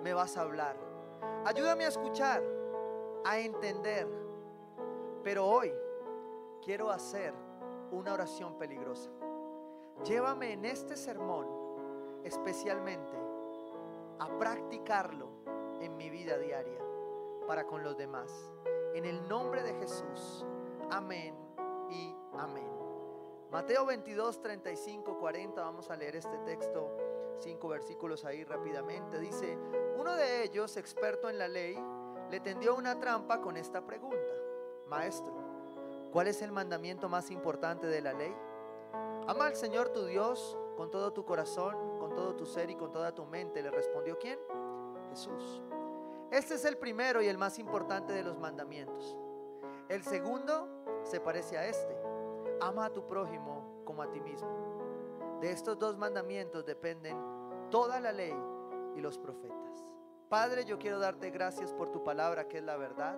me vas a hablar. Ayúdame a escuchar, a entender. Pero hoy quiero hacer una oración peligrosa. Llévame en este sermón especialmente a practicarlo en mi vida diaria para con los demás. En el nombre de Jesús. Amén y amén. Mateo 22, 35, 40. Vamos a leer este texto, cinco versículos ahí rápidamente. Dice, uno de ellos, experto en la ley, le tendió una trampa con esta pregunta. Maestro, ¿cuál es el mandamiento más importante de la ley? Ama al Señor tu Dios con todo tu corazón, con todo tu ser y con toda tu mente. Le respondió quién? Jesús. Este es el primero y el más importante de los mandamientos. El segundo se parece a este. Ama a tu prójimo como a ti mismo. De estos dos mandamientos dependen toda la ley y los profetas. Padre, yo quiero darte gracias por tu palabra que es la verdad.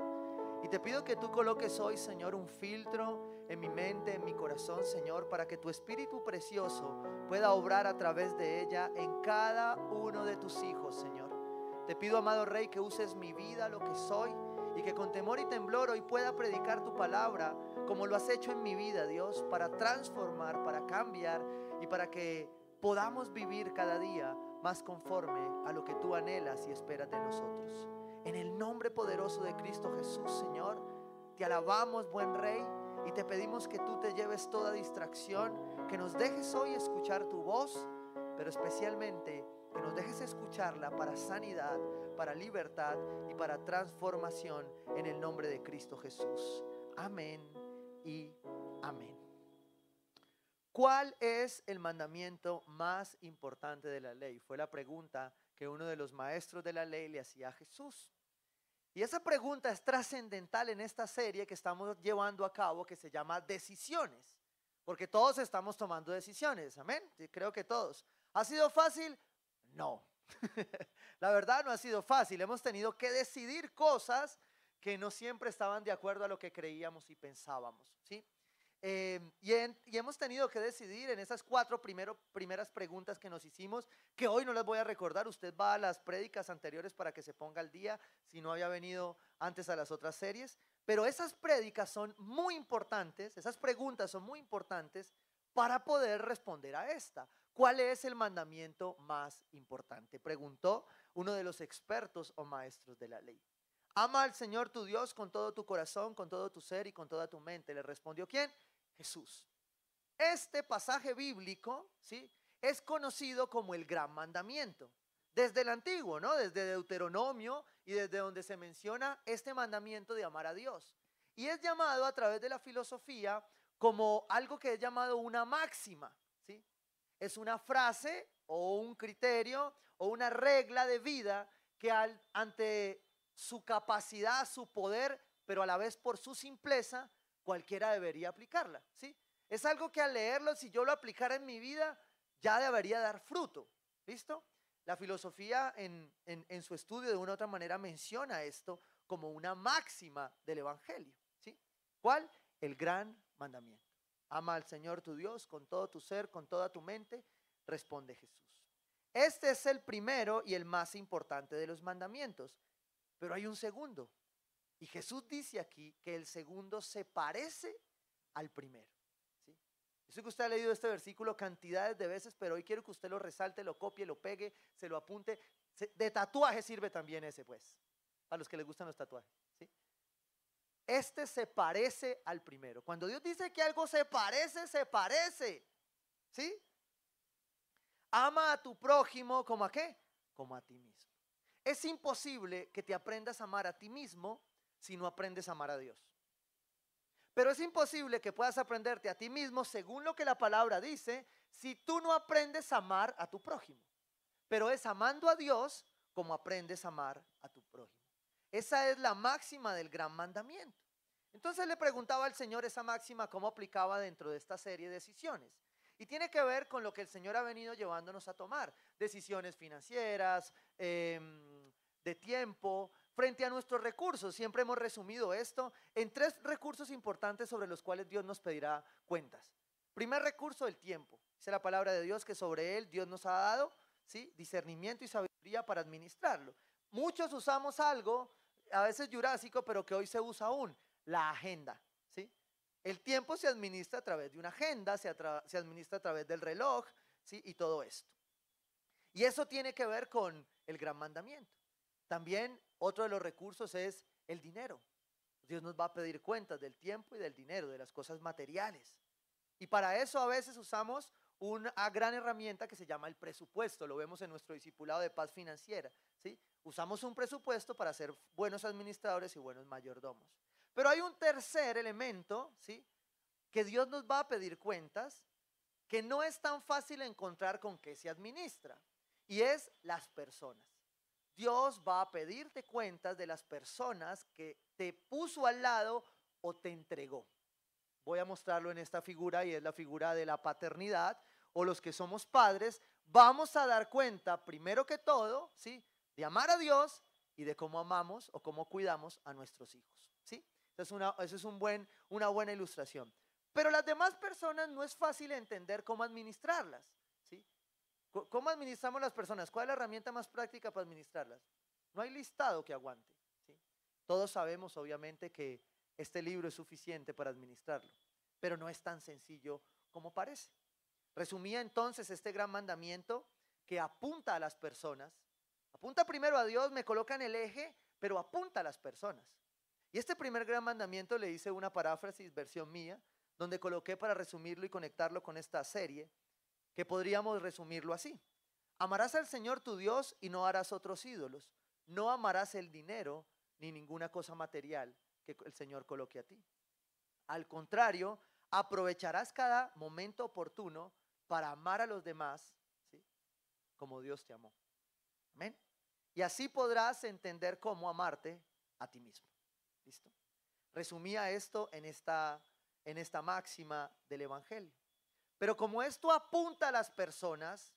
Y te pido que tú coloques hoy, Señor, un filtro en mi mente, en mi corazón, Señor, para que tu Espíritu precioso pueda obrar a través de ella en cada uno de tus hijos, Señor. Te pido, amado Rey, que uses mi vida, lo que soy, y que con temor y temblor hoy pueda predicar tu palabra como lo has hecho en mi vida, Dios, para transformar, para cambiar y para que podamos vivir cada día más conforme a lo que tú anhelas y esperas de nosotros. En el nombre poderoso de Cristo Jesús, Señor, te alabamos, buen Rey, y te pedimos que tú te lleves toda distracción, que nos dejes hoy escuchar tu voz, pero especialmente que nos dejes escucharla para sanidad, para libertad y para transformación en el nombre de Cristo Jesús. Amén y amén. ¿Cuál es el mandamiento más importante de la ley? Fue la pregunta que uno de los maestros de la ley le hacía a Jesús. Y esa pregunta es trascendental en esta serie que estamos llevando a cabo que se llama decisiones. Porque todos estamos tomando decisiones, amén. Creo que todos. ¿Ha sido fácil? No. la verdad no ha sido fácil. Hemos tenido que decidir cosas que no siempre estaban de acuerdo a lo que creíamos y pensábamos, ¿sí? Em, y, hemos tenido que decidir en esas cuatro primeras preguntas que nos hicimos, que hoy no les voy a recordar, usted va a las prédicas anteriores para que se ponga al día, si no había venido antes a las otras series, pero esas prédicas son muy importantes, esas preguntas son muy importantes para poder responder a esta. ¿Cuál es el mandamiento más importante? Preguntó uno de los expertos o maestros de la ley. Ama al Señor tu Dios con todo tu corazón, con todo tu ser y con toda tu mente. Le respondió quién? Jesús. Este pasaje bíblico, ¿sí? Es conocido como el gran mandamiento. Desde el antiguo, ¿no? Desde Deuteronomio y desde donde se menciona este mandamiento de amar a Dios. Y es llamado a través de la filosofía como algo que es llamado una máxima, ¿sí? Es una frase o un criterio o una regla de vida que al, ante su capacidad, su poder, pero a la vez por su simpleza, cualquiera debería aplicarla, ¿sí? Es algo que al leerlo, si yo lo aplicara en mi vida, ya debería dar fruto, ¿listo? La filosofía en, en, su estudio de una u otra manera menciona esto como una máxima del Evangelio, ¿sí? ¿Cuál? El gran mandamiento. Ama al Señor tu Dios con todo tu ser, con toda tu mente, responde Jesús. Este es el primero y el más importante de los mandamientos. Pero hay un segundo. Y Jesús dice aquí que el segundo se parece al primero. ¿sí? Yo sé que usted ha leído este versículo cantidades de veces, pero hoy quiero que usted lo resalte, lo copie, lo pegue, se lo apunte. De tatuaje sirve también ese, pues, a los que les gustan los tatuajes. ¿sí? Este se parece al primero. Cuando Dios dice que algo se parece, se parece. ¿Sí? Ama a tu prójimo como a qué? Como a ti mismo. Es imposible que te aprendas a amar a ti mismo si no aprendes a amar a Dios. Pero es imposible que puedas aprenderte a ti mismo según lo que la palabra dice si tú no aprendes a amar a tu prójimo. Pero es amando a Dios como aprendes a amar a tu prójimo. Esa es la máxima del gran mandamiento. Entonces le preguntaba al Señor esa máxima cómo aplicaba dentro de esta serie de decisiones. Y tiene que ver con lo que el Señor ha venido llevándonos a tomar. Decisiones financieras, em, de tiempo, frente a nuestros recursos. Siempre hemos resumido esto en tres recursos importantes sobre los cuales Dios nos pedirá cuentas. Primer recurso, el tiempo. Dice la palabra de Dios que sobre él Dios nos ha dado ¿sí? discernimiento y sabiduría para administrarlo. Muchos usamos algo, a veces jurásico, pero que hoy se usa aún, la agenda. ¿sí? El tiempo se administra a través de una agenda, se, administra a través del reloj ¿sí? y todo esto. Y eso tiene que ver con el gran mandamiento. También otro de los recursos es el dinero. Dios nos va a pedir cuentas del tiempo y del dinero, de las cosas materiales. Y para eso a veces usamos una gran herramienta que se llama el presupuesto. Lo vemos en nuestro discipulado de paz financiera. ¿sí? Usamos un presupuesto para ser buenos administradores y buenos mayordomos. Pero hay un tercer elemento ¿sí? que Dios nos va a pedir cuentas que no es tan fácil encontrar con qué se administra. Y es las personas. Dios va a pedirte cuentas de las personas que te puso al lado o te entregó. Voy a mostrarlo en esta figura y es la figura de la paternidad o los que somos padres. Vamos a dar cuenta, primero que todo, ¿sí? de amar a Dios y de cómo amamos o cómo cuidamos a nuestros hijos. ¿sí? Una, es un buen, una buena ilustración. Pero las demás personas no es fácil entender cómo administrarlas. ¿Cómo administramos las personas? ¿Cuál es la herramienta más práctica para administrarlas? No hay listado que aguante. Todos sabemos, obviamente, que este libro es suficiente para administrarlo, pero no es tan sencillo como parece. Resumía entonces este gran mandamiento que apunta a las personas. Apunta primero a Dios, me coloca en el eje, pero apunta a las personas. Y este primer gran mandamiento le hice una paráfrasis, versión mía, donde coloqué para resumirlo y conectarlo con esta serie, que podríamos resumirlo así. Amarás al Señor tu Dios y no harás otros ídolos. No amarás el dinero ni ninguna cosa material que el Señor coloque a ti. Al contrario, aprovecharás cada momento oportuno para amar a los demás, ¿sí? como Dios te amó. Amén. Y así podrás entender cómo amarte a ti mismo. ¿Listo? Resumía esto en esta, en esta máxima del Evangelio. Pero como esto apunta a las personas,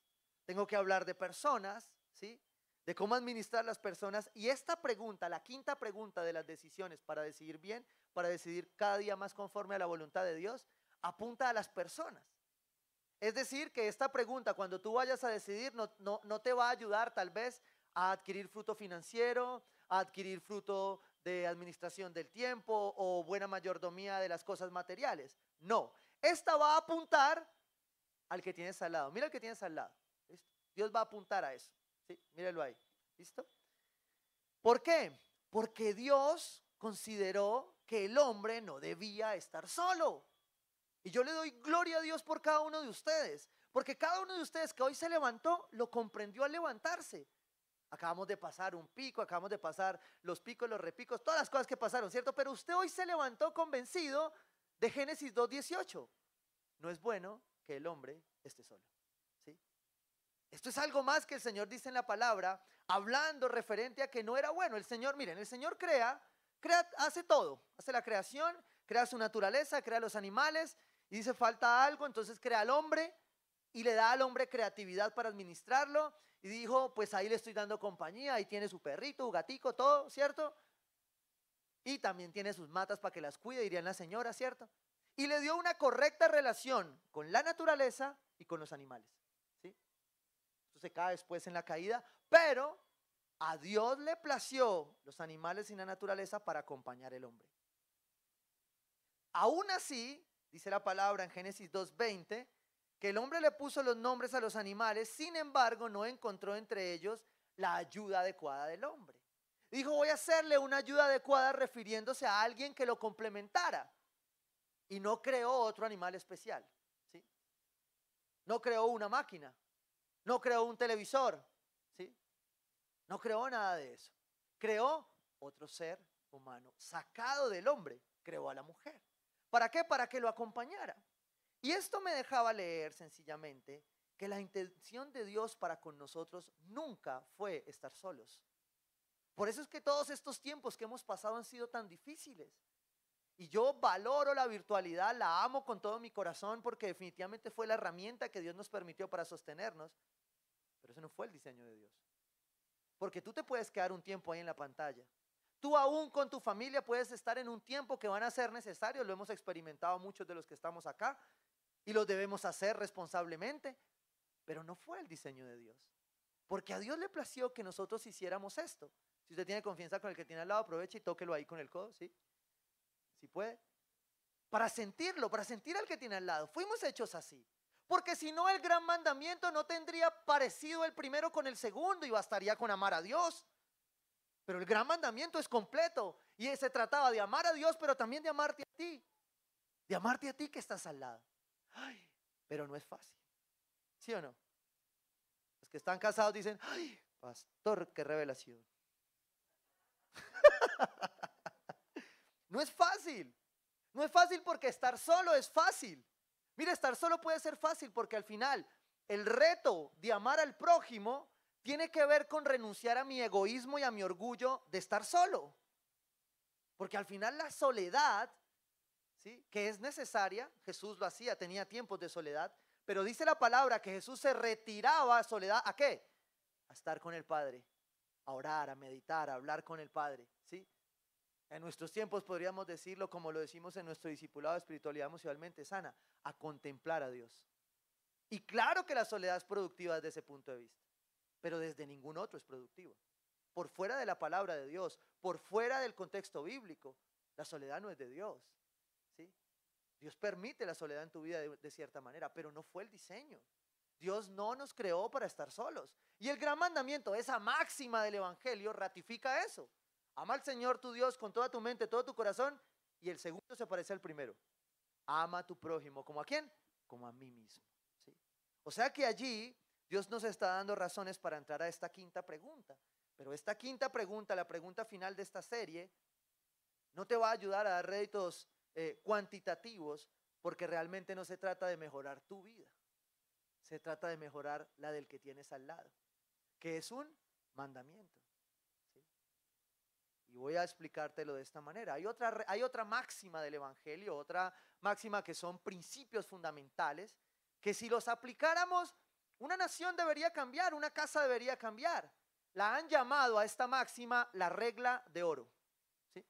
tengo que hablar de personas, ¿sí? De cómo administrar las personas. Y esta pregunta, la quinta pregunta de las decisiones para decidir bien, para decidir cada día más conforme a la voluntad de Dios, apunta a las personas. Es decir, que esta pregunta, cuando tú vayas a decidir, no, no te va a ayudar tal vez a adquirir fruto financiero, a adquirir fruto de administración del tiempo o buena mayordomía de las cosas materiales. No, esta va a apuntar al que tienes al lado. Mira el que tienes al lado. Dios va a apuntar a eso. ¿sí? Míralo ahí. ¿Listo? ¿Por qué? Porque Dios consideró que el hombre no debía estar solo. Y yo le doy gloria a Dios por cada uno de ustedes. Porque cada uno de ustedes que hoy se levantó, lo comprendió al levantarse. Acabamos de pasar un pico, acabamos de pasar los picos, los repicos, todas las cosas que pasaron, ¿cierto? Pero usted hoy se levantó convencido de Génesis 2.18. No es bueno que el hombre esté solo. ¿sí? Esto es algo más que el Señor dice en la palabra, hablando referente a que no era bueno. El Señor, miren, el Señor crea, crea hace todo. Hace la creación, crea su naturaleza, crea los animales y dice falta algo, entonces crea al hombre y le da al hombre creatividad para administrarlo. Y dijo, pues ahí le estoy dando compañía, ahí tiene su perrito, su gatico, todo, ¿cierto? Y también tiene sus matas para que las cuide, dirían la señora, ¿cierto? Y le dio una correcta relación con la naturaleza y con los animales. ¿sí? Esto se cae después en la caída, pero a Dios le plació los animales y la naturaleza para acompañar al hombre. Aún así, dice la palabra en Génesis 2.20, que el hombre le puso los nombres a los animales, sin embargo no encontró entre ellos la ayuda adecuada del hombre. Dijo, voy a hacerle una ayuda adecuada refiriéndose a alguien que lo complementara. Y no creó otro animal especial. ¿sí? No creó una máquina. No creó un televisor. ¿sí? No creó nada de eso. Creó otro ser humano. Sacado del hombre, creó a la mujer. ¿Para qué? Para que lo acompañara. Y esto me dejaba leer sencillamente que la intención de Dios para con nosotros nunca fue estar solos. Por eso es que todos estos tiempos que hemos pasado han sido tan difíciles. Y yo valoro la virtualidad, la amo con todo mi corazón porque definitivamente fue la herramienta que Dios nos permitió para sostenernos. Pero ese no fue el diseño de Dios. Porque tú te puedes quedar un tiempo ahí en la pantalla. Tú aún con tu familia puedes estar en un tiempo que van a ser necesarios. Lo hemos experimentado muchos de los que estamos acá. y lo debemos hacer responsablemente, pero no fue el diseño de Dios. Porque a Dios le plació que nosotros hiciéramos esto. Si usted tiene confianza con el que tiene al lado, aproveche y tóquelo ahí con el codo, ¿sí? Si puede. Para sentirlo, para sentir al que tiene al lado. Fuimos hechos así. Porque si no, el gran mandamiento no tendría parecido el primero con el segundo y bastaría con amar a Dios. Pero el gran mandamiento es completo y se trataba de amar a Dios, pero también de amarte a ti. De amarte a ti que estás al lado. Pero no es fácil. ¿Sí o no? Los que están casados dicen, ay, pastor, qué revelación. no es fácil. No es fácil porque estar solo es fácil. Mira, estar solo puede ser fácil porque al final el reto de amar al prójimo tiene que ver con renunciar a mi egoísmo y a mi orgullo de estar solo. Porque al final la soledad, ¿sí? que es necesaria, Jesús lo hacía, tenía tiempos de soledad, pero dice la palabra que Jesús se retiraba a soledad, ¿a qué? A estar con el Padre, a orar, a meditar, a hablar con el Padre, ¿sí? En nuestros tiempos podríamos decirlo como lo decimos en nuestro discipulado de espiritualidad emocionalmente sana, a contemplar a Dios. Y claro que la soledad es productiva desde ese punto de vista, pero desde ningún otro es productiva. Por fuera de la palabra de Dios, por fuera del contexto bíblico, la soledad no es de Dios. ¿sí? Dios permite la soledad en tu vida de, de cierta manera, pero no fue el diseño. Dios no nos creó para estar solos. Y el gran mandamiento, esa máxima del Evangelio, ratifica eso. Ama al Señor tu Dios con toda tu mente, todo tu corazón. Y el segundo se parece al primero. Ama a tu prójimo. ¿Como a quién? Como a mí mismo. ¿sí? O sea que allí Dios nos está dando razones para entrar a esta quinta pregunta. Pero esta quinta pregunta, la pregunta final de esta serie, no te va a ayudar a dar réditos eh, cuantitativos porque realmente no se trata de mejorar tu vida. Se trata de mejorar la del que tienes al lado, que es un mandamiento. Y voy a explicártelo de esta manera. Hay otra, hay otra máxima del Evangelio, otra máxima que son principios fundamentales, que si los aplicáramos, una nación debería cambiar, una casa debería cambiar. La han llamado a esta máxima la regla de oro. O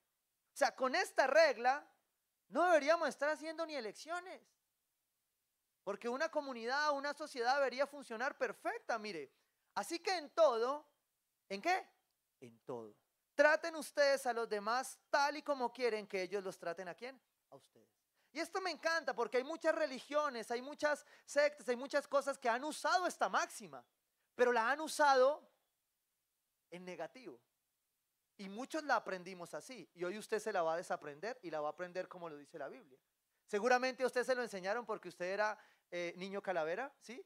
sea, con esta regla no deberíamos estar haciendo ni elecciones. Porque una comunidad, una sociedad debería funcionar perfecta, mire. Así que en todo, ¿en qué? En todo. Traten ustedes a los demás tal y como quieren que ellos los traten a quién? A ustedes. Y esto me encanta porque hay muchas religiones, hay muchas sectas, hay muchas cosas que han usado esta máxima, pero la han usado en negativo. Y muchos la aprendimos así. Y hoy usted se la va a desaprender y la va a aprender como lo dice la Biblia. Seguramente a usted se lo enseñaron porque usted era eh, niño calavera, ¿sí?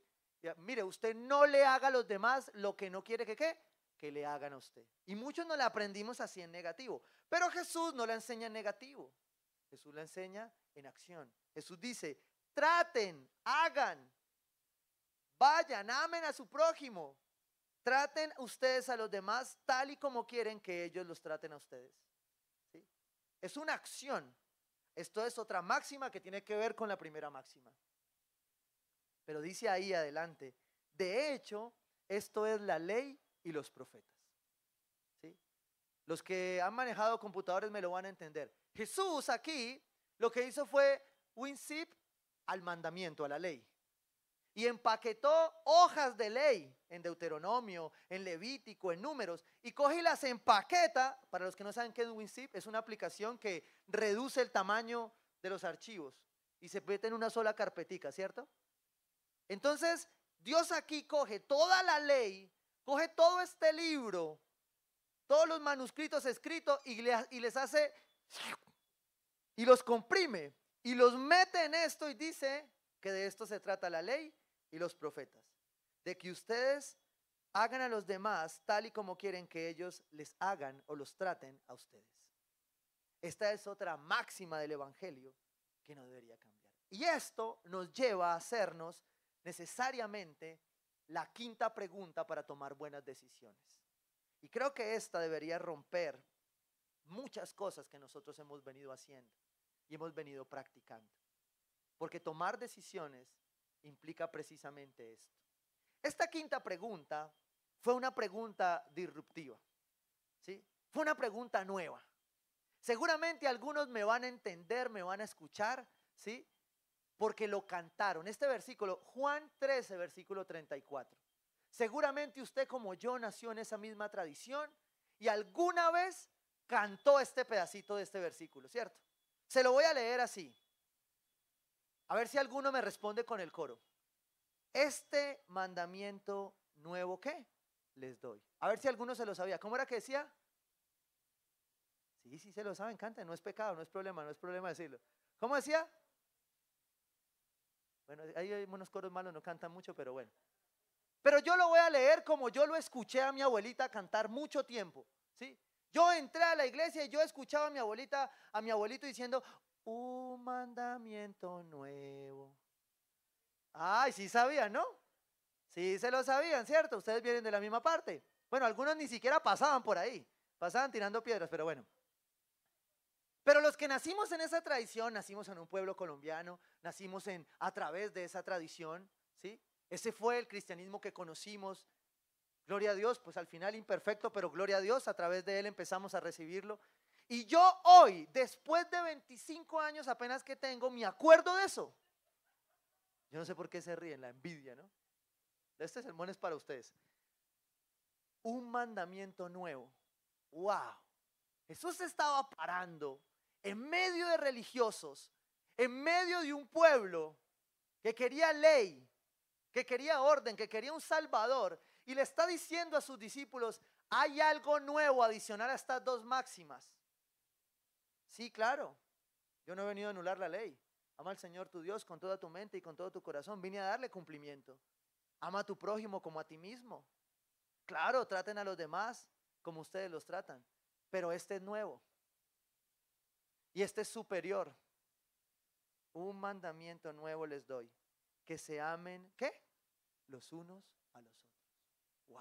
mire, usted no le haga a los demás lo que no quiere que que le hagan a usted. Y muchos no la aprendimos así en negativo. Pero Jesús no la enseña en negativo. Jesús la enseña en acción. Jesús dice, traten, hagan, vayan, amen a su prójimo. Traten ustedes a los demás tal y como quieren que ellos los traten a ustedes. ¿Sí? Es una acción. Esto es otra máxima que tiene que ver con la primera máxima. Pero dice ahí adelante, de hecho, esto es la ley y los profetas. ¿sí? Los que han manejado computadores me lo van a entender. Jesús aquí lo que hizo fue un al mandamiento, a la ley. Y empaquetó hojas de ley en Deuteronomio, en Levítico, en números, y coge y las empaqueta. Para los que no saben qué es WinZip, es una aplicación que reduce el tamaño de los archivos y se mete en una sola carpetica, ¿cierto? Entonces, Dios aquí coge toda la ley coge todo este libro, todos los manuscritos escritos y, les hace y los comprime y los mete en esto y dice que de esto se trata la ley y los profetas, de que ustedes hagan a los demás tal y como quieren que ellos les hagan o los traten a ustedes. Esta es otra máxima del Evangelio que no debería cambiar. Y esto nos lleva a hacernos necesariamente la quinta pregunta para tomar buenas decisiones. Y creo que esta debería romper muchas cosas que nosotros hemos venido haciendo y hemos venido practicando. Porque tomar decisiones implica precisamente esto. Esta quinta pregunta fue una pregunta disruptiva. ¿sí? Fue una pregunta nueva. Seguramente algunos me van a entender, me van a escuchar, ¿sí? Porque lo cantaron. Este versículo, Juan 13, versículo 34. Seguramente usted como yo nació en esa misma tradición y alguna vez cantó este pedacito de este versículo, ¿cierto? Se lo voy a leer así. A ver si alguno me responde con el coro. Este mandamiento nuevo, ¿qué? Les doy. A ver si alguno se lo sabía. ¿Cómo era que decía? Sí, sí se lo saben, canta, no es pecado, no es problema, no es problema decirlo. ¿Cómo decía? Bueno, hay unos coros malos, no cantan mucho, pero bueno. Pero yo lo voy a leer como yo lo escuché a mi abuelita cantar mucho tiempo, ¿sí? Yo entré a la iglesia y yo escuchaba a mi abuelita, a mi abuelito diciendo, un mandamiento nuevo. Ay, sí sabían, ¿no? Sí se lo sabían, ¿cierto? Ustedes vienen de la misma parte. Bueno, algunos ni siquiera pasaban por ahí, pasaban tirando piedras, pero bueno. Pero los que nacimos en esa tradición, nacimos en un pueblo colombiano, nacimos en, a través de esa tradición, ¿sí? Ese fue el cristianismo que conocimos. Gloria a Dios, pues al final imperfecto, pero gloria a Dios, a través de él empezamos a recibirlo. Y yo hoy, después de 25 años apenas que tengo, me acuerdo de eso. Yo no sé por qué se ríen, la envidia, ¿no? Este sermón es para ustedes. Un mandamiento nuevo. ¡Wow! Jesús estaba parando en medio de religiosos, en medio de un pueblo que quería ley, que quería orden, que quería un salvador, y le está diciendo a sus discípulos, hay algo nuevo adicional a estas dos máximas. Sí, claro, yo no he venido a anular la ley. Ama al Señor tu Dios con toda tu mente y con todo tu corazón. Vine a darle cumplimiento. Ama a tu prójimo como a ti mismo. Claro, traten a los demás como ustedes los tratan. Pero este es nuevo. Y este es superior. Un mandamiento nuevo les doy. Que se amen, ¿qué? Los unos a los otros. Wow.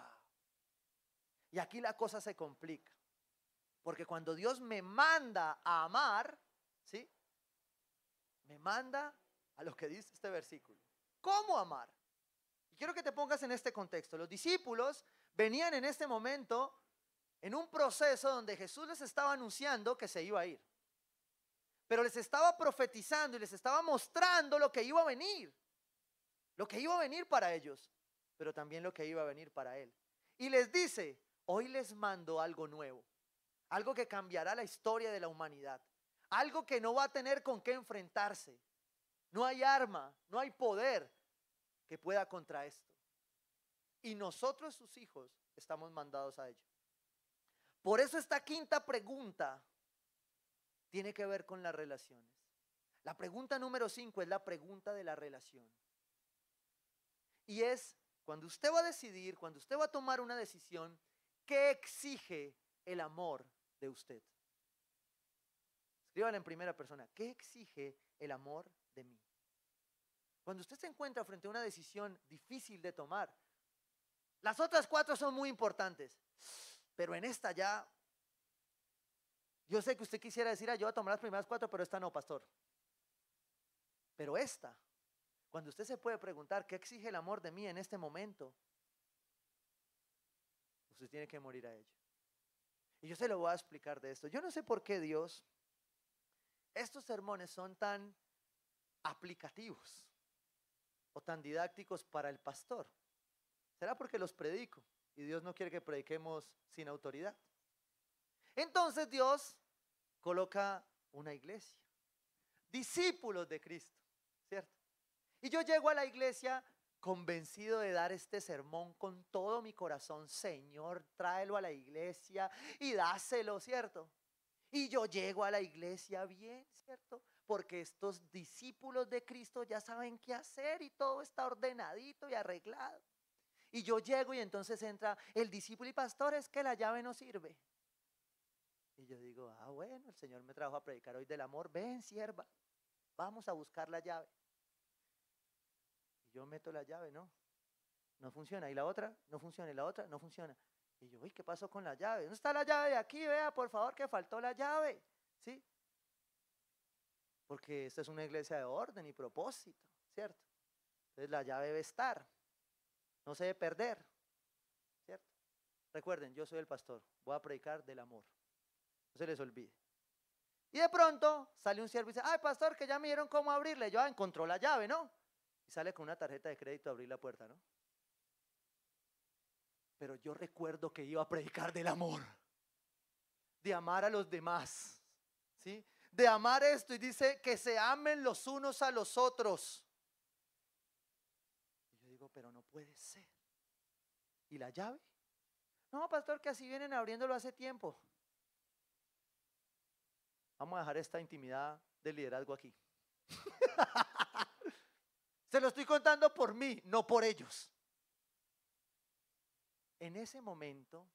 Y aquí la cosa se complica. Porque cuando Dios me manda a amar, ¿sí? Me manda a lo que dice este versículo. ¿Cómo amar? Y quiero que te pongas en este contexto. Los discípulos venían en este momento en un proceso donde Jesús les estaba anunciando que se iba a ir. Pero les estaba profetizando y les estaba mostrando lo que iba a venir. Lo que iba a venir para ellos, pero también lo que iba a venir para Él. Y les dice, hoy les mando algo nuevo, algo que cambiará la historia de la humanidad, algo que no va a tener con qué enfrentarse. No hay arma, no hay poder que pueda contra esto. Y nosotros, sus hijos, estamos mandados a ello. Por eso esta quinta pregunta tiene que ver con las relaciones. La pregunta número cinco es la pregunta de la relación. Y es cuando usted va a decidir, cuando usted va a tomar una decisión, ¿qué exige el amor de usted? Escriban en primera persona, ¿qué exige el amor de mí? Cuando usted se encuentra frente a una decisión difícil de tomar, las otras cuatro son muy importantes. Pero en esta ya, yo sé que usted quisiera decir, ah, yo voy a tomar las primeras cuatro, pero esta no, pastor. Pero esta, cuando usted se puede preguntar, ¿qué exige el amor de mí en este momento? Usted tiene que morir a ello. Y yo se lo voy a explicar de esto. Yo no sé por qué Dios, estos sermones son tan aplicativos o tan didácticos para el pastor. ¿Será porque los predico? Y Dios no quiere que prediquemos sin autoridad. Entonces Dios coloca una iglesia, discípulos de Cristo, ¿cierto? Y yo llego a la iglesia convencido de dar este sermón con todo mi corazón. Señor, tráelo a la iglesia y dáselo, ¿cierto? Y yo llego a la iglesia bien, ¿cierto? Porque estos discípulos de Cristo ya saben qué hacer y todo está ordenadito y arreglado. Y yo llego y entonces entra el discípulo y pastor, es que la llave no sirve. Y yo digo, ah, bueno, el Señor me trajo a predicar hoy del amor, ven, sierva, vamos a buscar la llave. Y yo meto la llave, ¿no? No funciona. Y la otra, no funciona. Y la otra, no funciona. Y yo, uy, ¿qué pasó con la llave? ¿Dónde está la llave de aquí? Vea, por favor, que faltó la llave. ¿Sí? Porque esta es una iglesia de orden y propósito, ¿cierto? Entonces la llave debe estar. No se debe perder. ¿Cierto? Recuerden, yo soy el pastor. Voy a predicar del amor. No se les olvide. Y de pronto sale un siervo y dice, ay, pastor, que ya me dieron cómo abrirle. Yo, ah, encontró la llave, ¿no? Y sale con una tarjeta de crédito a abrir la puerta, ¿no? Pero yo recuerdo que iba a predicar del amor, de amar a los demás, ¿sí? De amar esto y dice que se amen los unos a los otros. Y yo digo, pero no puede ser. ¿Y la llave? No, pastor, que así vienen abriéndolo hace tiempo. Vamos a dejar esta intimidad de liderazgo aquí. Se lo estoy contando por mí, no por ellos. En ese momento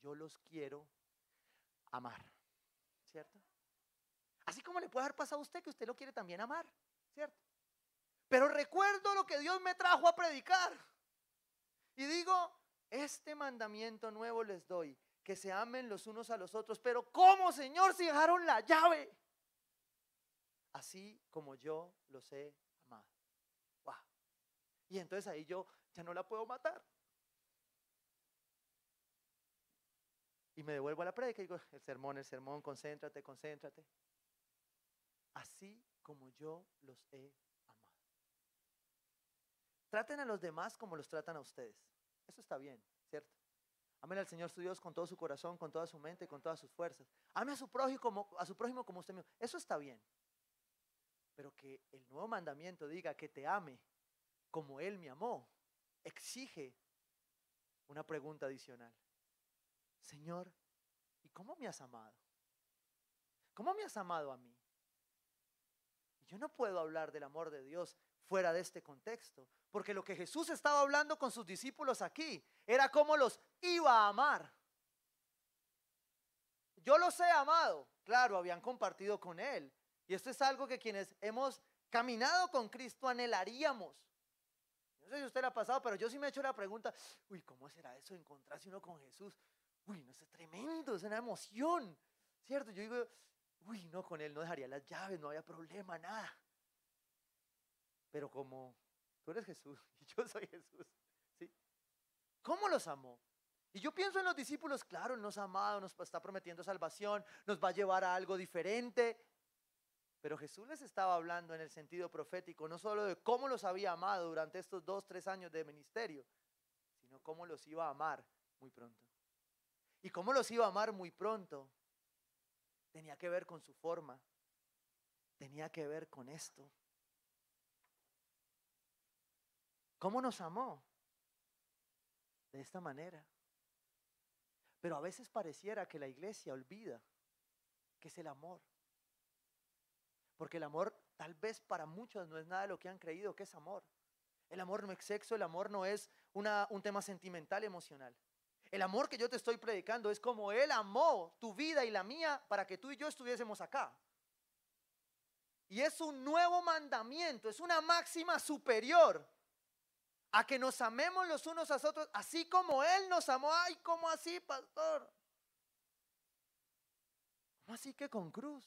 yo los quiero amar, ¿cierto? Así como le puede haber pasado a usted que usted lo quiere también amar, ¿cierto? Pero recuerdo lo que Dios me trajo a predicar. Y digo, este mandamiento nuevo les doy, que se amen los unos a los otros. Pero ¿cómo, Señor, si dejaron la llave? Así como yo los he amado. Y entonces ahí yo ya no la puedo matar. Y me devuelvo a la predica y digo, el sermón, el sermón, concéntrate, concéntrate. Así como yo los he amado. Traten a los demás como los tratan a ustedes. Eso está bien, ¿cierto? Amen al Señor su Dios con todo su corazón, con toda su mente, con todas sus fuerzas. Ame a su prójimo como, a su prójimo como usted mismo. Eso está bien. Pero que el nuevo mandamiento diga que te ame como Él me amó, exige una pregunta adicional. Señor, ¿y cómo me has amado? ¿Cómo me has amado a mí? Yo no puedo hablar del amor de Dios fuera de este contexto. Porque lo que Jesús estaba hablando con sus discípulos aquí era cómo los iba a amar. Yo los he amado, claro, habían compartido con Él. Y esto es algo que quienes hemos caminado con Cristo anhelaríamos. No sé si usted lo ha pasado, pero yo sí me he hecho la pregunta, uy, ¿cómo será eso encontrarse uno con Jesús? Uy, no es tremendo, es una emoción, ¿cierto? Yo digo, uy, no, con Él no dejaría las llaves, no había problema, nada. Pero como tú eres Jesús y yo soy Jesús. ¿Cómo los amó? Y yo pienso en los discípulos, claro, nos ha amado, nos está prometiendo salvación, nos va a llevar a algo diferente. Pero Jesús les estaba hablando en el sentido profético, no solo de cómo los había amado durante estos dos, tres años de ministerio, sino cómo los iba a amar muy pronto. Y cómo los iba a amar muy pronto tenía que ver con su forma, tenía que ver con esto. ¿Cómo nos amó? De esta manera. Pero a veces pareciera que la iglesia olvida que es el amor. Porque el amor tal vez para muchos no es nada de lo que han creído que es amor. El amor no es sexo, el amor no es un tema sentimental, emocional. El amor que yo te estoy predicando es como Él amó tu vida y la mía para que tú y yo estuviésemos acá. Y es un nuevo mandamiento, es una máxima superior a que nos amemos los unos a los otros, así como Él nos amó. Ay, ¿cómo así, pastor? ¿Cómo así que con cruz?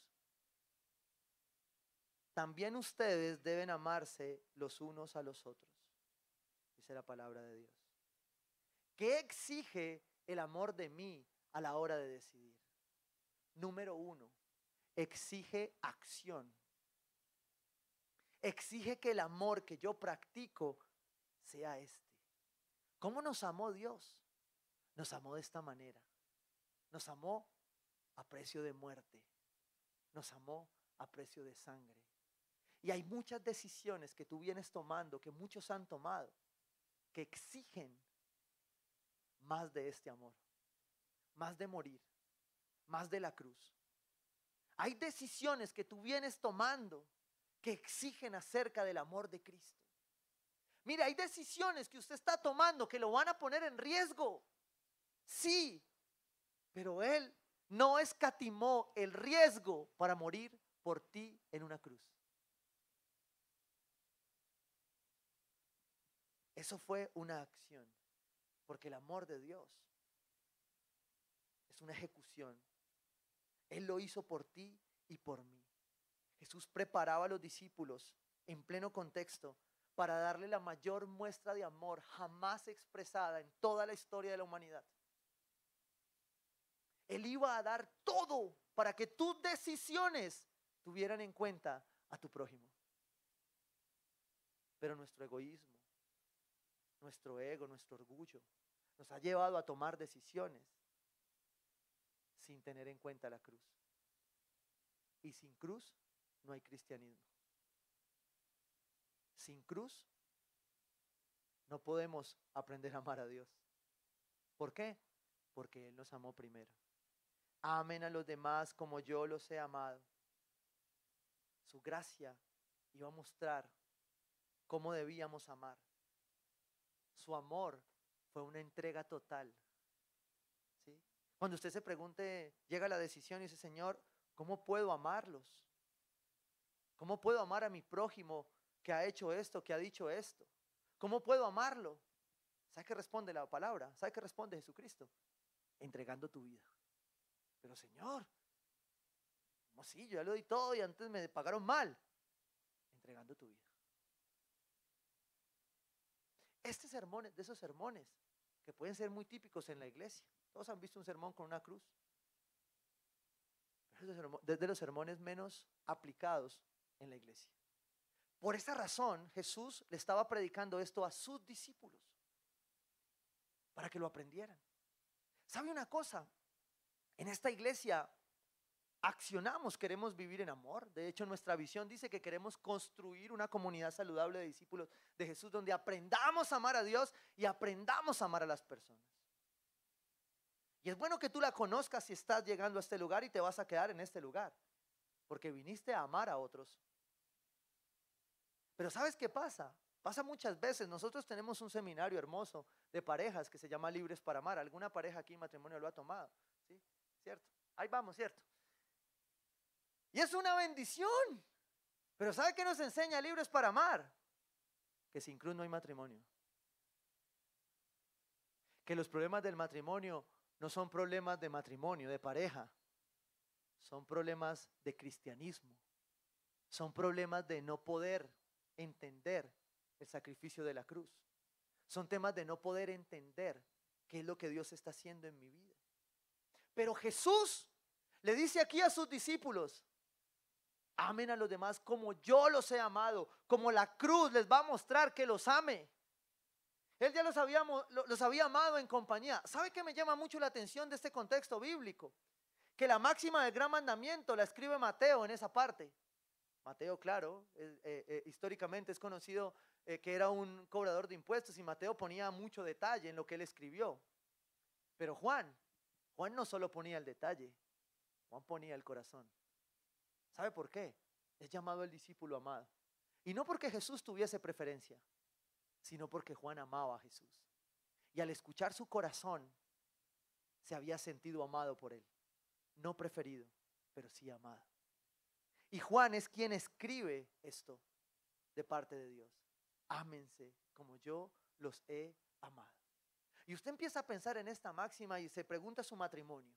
También ustedes deben amarse los unos a los otros, dice la palabra de Dios. ¿Qué exige el amor de mí a la hora de decidir? Número uno, exige acción. Exige que el amor que yo practico sea este. ¿Cómo nos amó Dios? Nos amó de esta manera. Nos amó a precio de muerte. Nos amó a precio de sangre. Y hay muchas decisiones que tú vienes tomando, que muchos han tomado, que exigen más de este amor, más de morir, más de la cruz. Hay decisiones que tú vienes tomando que exigen acerca del amor de Cristo. Mire, hay decisiones que usted está tomando que lo van a poner en riesgo. Sí, pero Él no escatimó el riesgo para morir por ti en una cruz. Eso fue una acción, porque el amor de Dios es una ejecución. Él lo hizo por ti y por mí. Jesús preparaba a los discípulos en pleno contexto para darle la mayor muestra de amor jamás expresada en toda la historia de la humanidad. Él iba a dar todo para que tus decisiones tuvieran en cuenta a tu prójimo. Pero nuestro egoísmo, nuestro ego, nuestro orgullo, nos ha llevado a tomar decisiones sin tener en cuenta la cruz. Y sin cruz no hay cristianismo. Sin cruz no podemos aprender a amar a Dios. ¿Por qué? Porque Él nos amó primero. Amen a los demás como yo los he amado. Su gracia iba a mostrar cómo debíamos amar. Su amor fue una entrega total. ¿sí? Cuando usted se pregunte, llega la decisión y dice, Señor, ¿cómo puedo amarlos? ¿Cómo puedo amar a mi prójimo que ha hecho esto, que ha dicho esto? ¿Cómo puedo amarlo? ¿Sabe qué responde la palabra? ¿Sabe qué responde Jesucristo? Entregando tu vida. Pero Señor, ¿cómo sí? Yo ya lo di todo y antes me pagaron mal. Entregando tu vida. Este sermón es de esos sermones que pueden ser muy típicos en la iglesia. Todos han visto un sermón con una cruz. Desde los sermones menos aplicados en la iglesia. Por esa razón Jesús le estaba predicando esto a sus discípulos para que lo aprendieran. ¿Sabe una cosa? En esta iglesia accionamos, queremos vivir en amor. De hecho, nuestra visión dice que queremos construir una comunidad saludable de discípulos de Jesús donde aprendamos a amar a Dios y aprendamos a amar a las personas. Y es bueno que tú la conozcas si estás llegando a este lugar y te vas a quedar en este lugar, porque viniste a amar a otros. Pero ¿sabes qué pasa? Pasa muchas veces. Nosotros tenemos un seminario hermoso de parejas que se llama Libres para Amar. Alguna pareja aquí en matrimonio lo ha tomado. ¿Sí? ¿Cierto? Ahí vamos, ¿cierto? Y es una bendición. Pero ¿sabe qué nos enseña Libres para Amar? Que sin cruz no hay matrimonio. Que los problemas del matrimonio no son problemas de matrimonio, de pareja. Son problemas de cristianismo. Son problemas de no poder entender el sacrificio de la cruz. Son temas de no poder entender qué es lo que Dios está haciendo en mi vida. Pero Jesús le dice aquí a sus discípulos, amen a los demás como yo los he amado, como la cruz les va a mostrar que los ame. Él ya los había, los había amado en compañía. ¿Sabe qué me llama mucho la atención de este contexto bíblico? Que la máxima del gran mandamiento la escribe Mateo en esa parte. Mateo, claro, eh, eh, históricamente es conocido eh, que era un cobrador de impuestos y Mateo ponía mucho detalle en lo que él escribió. Pero Juan, Juan no solo ponía el detalle, Juan ponía el corazón. ¿Sabe por qué? Es llamado el discípulo amado. Y no porque Jesús tuviese preferencia, sino porque Juan amaba a Jesús. Y al escuchar su corazón, se había sentido amado por él. No preferido, pero sí amado. Y Juan es quien escribe esto de parte de Dios. Ámense como yo los he amado. Y usted empieza a pensar en esta máxima y se pregunta su matrimonio.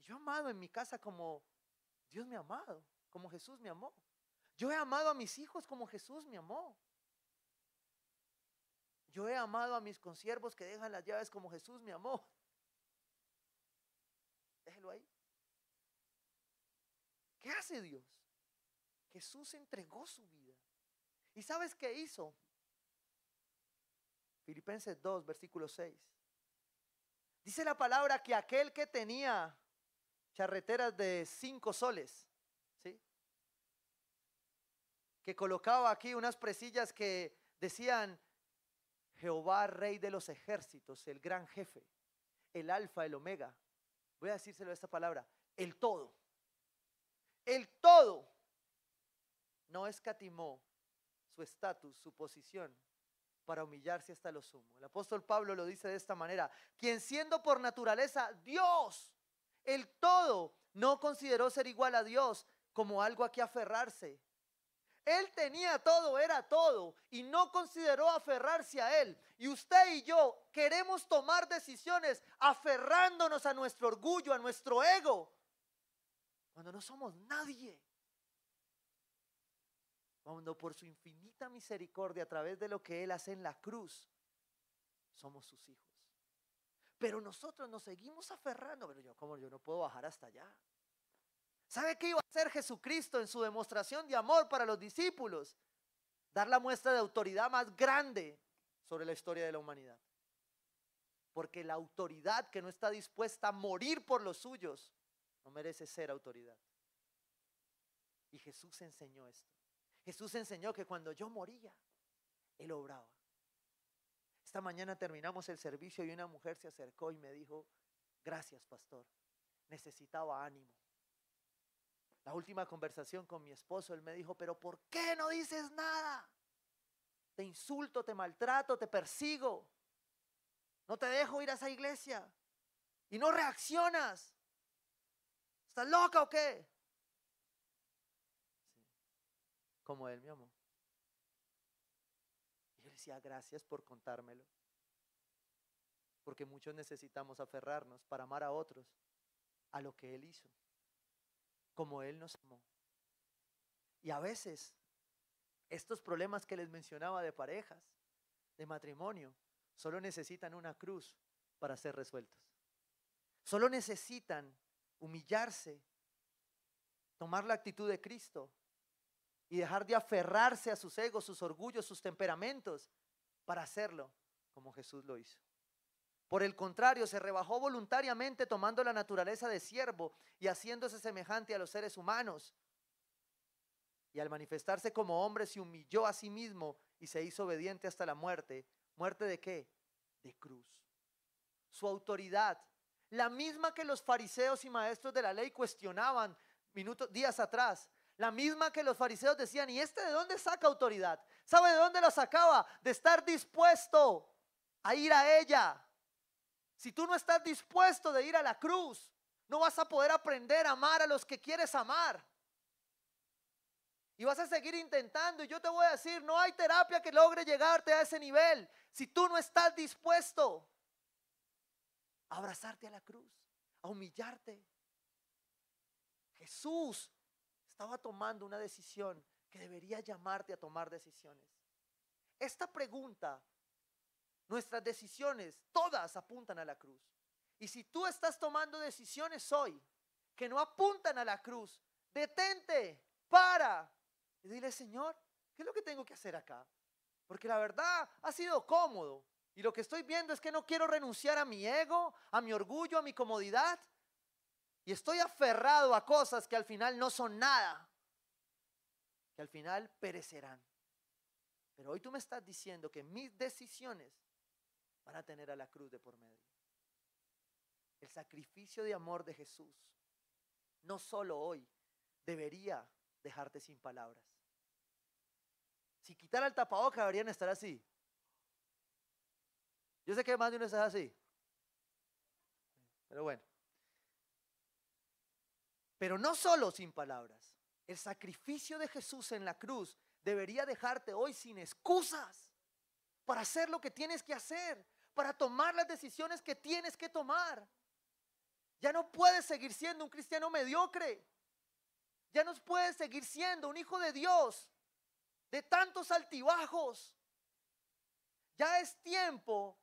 Yo he amado en mi casa como Dios me ha amado, como Jesús me amó. Yo he amado a mis hijos como Jesús me amó. Yo he amado a mis consiervos que dejan las llaves como Jesús me amó. Déjelo ahí. ¿Qué hace Dios? Jesús entregó su vida. ¿Y sabes qué hizo? Filipenses 2, versículo 6. Dice la palabra que aquel que tenía charreteras de cinco soles, ¿sí? que colocaba aquí unas presillas que decían, Jehová, rey de los ejércitos, el gran jefe, el alfa, el omega. Voy a decírselo esta palabra, el todo. El todo no escatimó su estatus, su posición, para humillarse hasta lo sumo. El apóstol Pablo lo dice de esta manera, quien siendo por naturaleza Dios, el todo, no consideró ser igual a Dios como algo a que aferrarse. Él tenía todo, era todo, y no consideró aferrarse a Él. Y usted y yo queremos tomar decisiones aferrándonos a nuestro orgullo, a nuestro ego, cuando no somos nadie cuando por su infinita misericordia a través de lo que Él hace en la cruz, somos sus hijos. Pero nosotros nos seguimos aferrando, pero yo como yo no puedo bajar hasta allá. ¿Sabe qué iba a hacer Jesucristo en su demostración de amor para los discípulos? Dar la muestra de autoridad más grande sobre la historia de la humanidad. Porque la autoridad que no está dispuesta a morir por los suyos no merece ser autoridad. Y Jesús enseñó esto. Jesús enseñó que cuando yo moría, Él obraba. Esta mañana terminamos el servicio y una mujer se acercó y me dijo, gracias pastor, necesitaba ánimo. La última conversación con mi esposo, él me dijo, pero ¿por qué no dices nada? Te insulto, te maltrato, te persigo. No te dejo ir a esa iglesia. Y no reaccionas. ¿Estás loca o qué? Como él, mi amor. Y yo decía, gracias por contármelo. Porque muchos necesitamos aferrarnos para amar a otros a lo que él hizo como Él nos amó. Y a veces estos problemas que les mencionaba de parejas, de matrimonio, solo necesitan una cruz para ser resueltos. Solo necesitan humillarse, tomar la actitud de Cristo y dejar de aferrarse a sus egos, sus orgullos, sus temperamentos para hacerlo como Jesús lo hizo. Por el contrario, se rebajó voluntariamente tomando la naturaleza de siervo y haciéndose semejante a los seres humanos. Y al manifestarse como hombre se humilló a sí mismo y se hizo obediente hasta la muerte. ¿Muerte de qué? De cruz. Su autoridad, la misma que los fariseos y maestros de la ley cuestionaban minutos, días atrás, la misma que los fariseos decían, ¿y este de dónde saca autoridad? ¿Sabe de dónde la sacaba? De estar dispuesto a ir a ella si tú no estás dispuesto de ir a la cruz, no vas a poder aprender a amar a los que quieres amar. Y vas a seguir intentando. Y yo te voy a decir, no hay terapia que logre llegarte a ese nivel. Si tú no estás dispuesto a abrazarte a la cruz, a humillarte. Jesús estaba tomando una decisión que debería llamarte a tomar decisiones. Esta pregunta Nuestras decisiones, todas apuntan a la cruz. Y si tú estás tomando decisiones hoy que no apuntan a la cruz, detente, para. Y dile, Señor, ¿qué es lo que tengo que hacer acá? Porque la verdad ha sido cómodo. Y lo que estoy viendo es que no quiero renunciar a mi ego, a mi orgullo, a mi comodidad. Y estoy aferrado a cosas que al final no son nada. Que al final perecerán. Pero hoy tú me estás diciendo que mis decisiones van a tener a la cruz de por medio. El sacrificio de amor de Jesús no solo hoy debería dejarte sin palabras. Si quitara el tapaboca deberían estar así. Yo sé que más de uno está así. Pero bueno. Pero no solo sin palabras. El sacrificio de Jesús en la cruz debería dejarte hoy sin excusas para hacer lo que tienes que hacer, para tomar las decisiones que tienes que tomar. Ya no puedes seguir siendo un cristiano mediocre. Ya no puedes seguir siendo un hijo de Dios de tantos altibajos. Ya es tiempo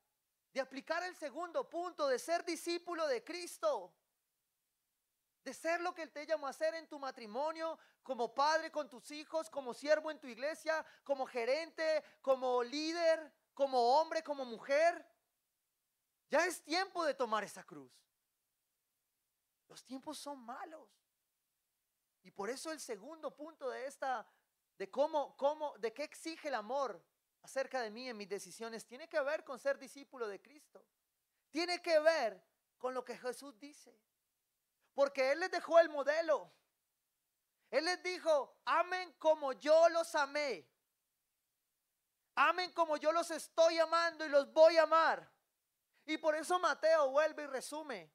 de aplicar el segundo punto, de ser discípulo de Cristo. De ser lo que Él te llamó a hacer en tu matrimonio, como padre con tus hijos, como siervo en tu iglesia, como gerente, como líder, como hombre, como mujer. Ya es tiempo de tomar esa cruz. Los tiempos son malos. Y por eso el segundo punto de esta, de cómo, cómo, de qué exige el amor acerca de mí en mis decisiones, tiene que ver con ser discípulo de Cristo. Tiene que ver con lo que Jesús dice. Porque Él les dejó el modelo. Él les dijo, amen como yo los amé. Amen como yo los estoy amando y los voy a amar. Y por eso Mateo vuelve y resume.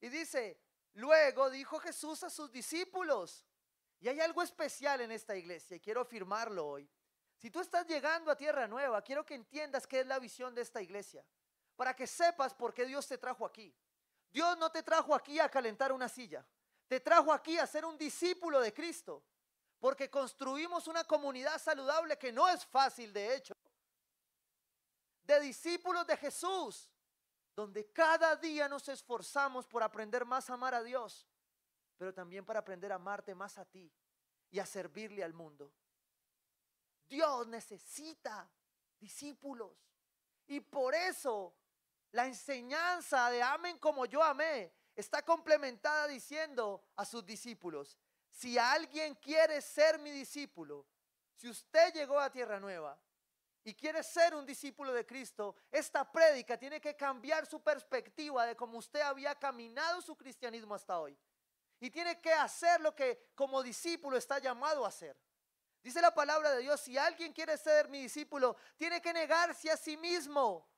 Y dice, luego dijo Jesús a sus discípulos, y hay algo especial en esta iglesia y quiero afirmarlo hoy. Si tú estás llegando a Tierra Nueva, quiero que entiendas qué es la visión de esta iglesia, para que sepas por qué Dios te trajo aquí. Dios no te trajo aquí a calentar una silla, te trajo aquí a ser un discípulo de Cristo, porque construimos una comunidad saludable que no es fácil, de hecho, de discípulos de Jesús donde cada día nos esforzamos por aprender más a amar a Dios, pero también para aprender a amarte más a ti y a servirle al mundo. Dios necesita discípulos. Y por eso la enseñanza de amen como yo amé está complementada diciendo a sus discípulos, si alguien quiere ser mi discípulo, si usted llegó a Tierra Nueva y quiere ser un discípulo de Cristo, esta prédica tiene que cambiar su perspectiva de cómo usted había caminado su cristianismo hasta hoy. Y tiene que hacer lo que como discípulo está llamado a hacer. Dice la palabra de Dios, si alguien quiere ser mi discípulo, tiene que negarse a sí mismo,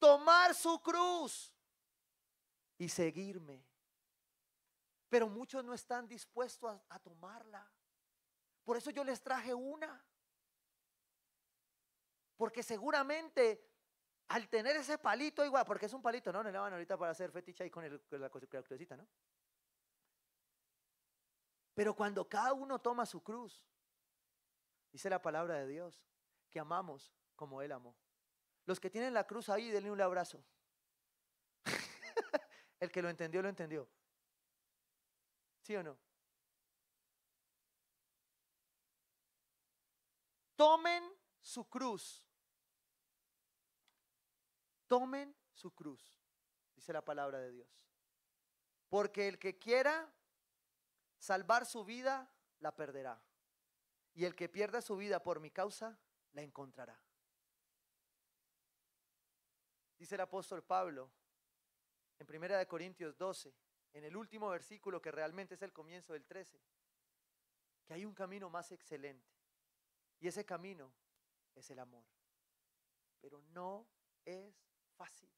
tomar su cruz y seguirme. Pero muchos no están dispuestos a, tomarla. Por eso yo les traje una. Porque seguramente al tener ese palito igual, porque es un palito, ¿no? No le van ahorita para hacer fetiche ahí con, la cosita, ¿no? Pero cuando cada uno toma su cruz, dice la palabra de Dios, que amamos como Él amó. Los que tienen la cruz ahí, denle un abrazo. el que lo entendió, lo entendió. ¿Sí o no? Tomen su cruz Tomen su cruz, dice la palabra de Dios. Porque el que quiera salvar su vida, la perderá. Y el que pierda su vida por mi causa, la encontrará. Dice el apóstol Pablo en 1 Corintios 12, en el último versículo que realmente es el comienzo del 13, que hay un camino más excelente. Y ese camino es el amor. Pero no es fácil.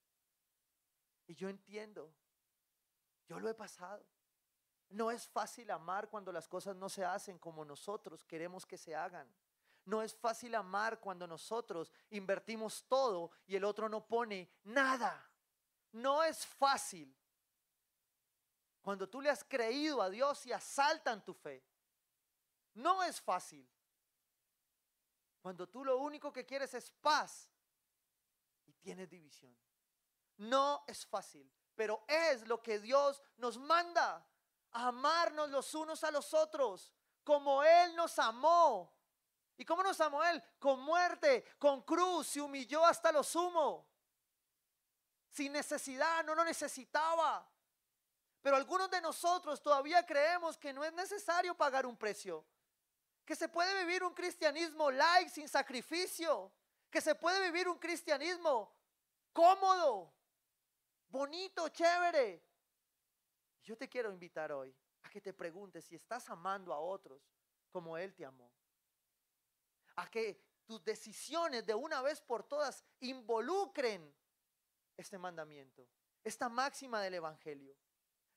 Y yo entiendo, yo lo he pasado. No es fácil amar cuando las cosas no se hacen como nosotros queremos que se hagan. No es fácil amar cuando nosotros invertimos todo y el otro no pone nada. No es fácil cuando tú le has creído a Dios y asaltan tu fe. No es fácil. Cuando tú lo único que quieres es paz y tienes división. No es fácil, pero es lo que Dios nos manda, amarnos los unos a los otros, como Él nos amó. ¿Y cómo nos amó Él? Con muerte, con cruz, se humilló hasta lo sumo. Sin necesidad, no lo necesitaba. Pero algunos de nosotros todavía creemos que no es necesario pagar un precio. Que se puede vivir un cristianismo light, sin sacrificio que se puede vivir un cristianismo cómodo, bonito, chévere. Yo te quiero invitar hoy a que te preguntes si estás amando a otros como Él te amó. A que tus decisiones de una vez por todas involucren este mandamiento, esta máxima del Evangelio.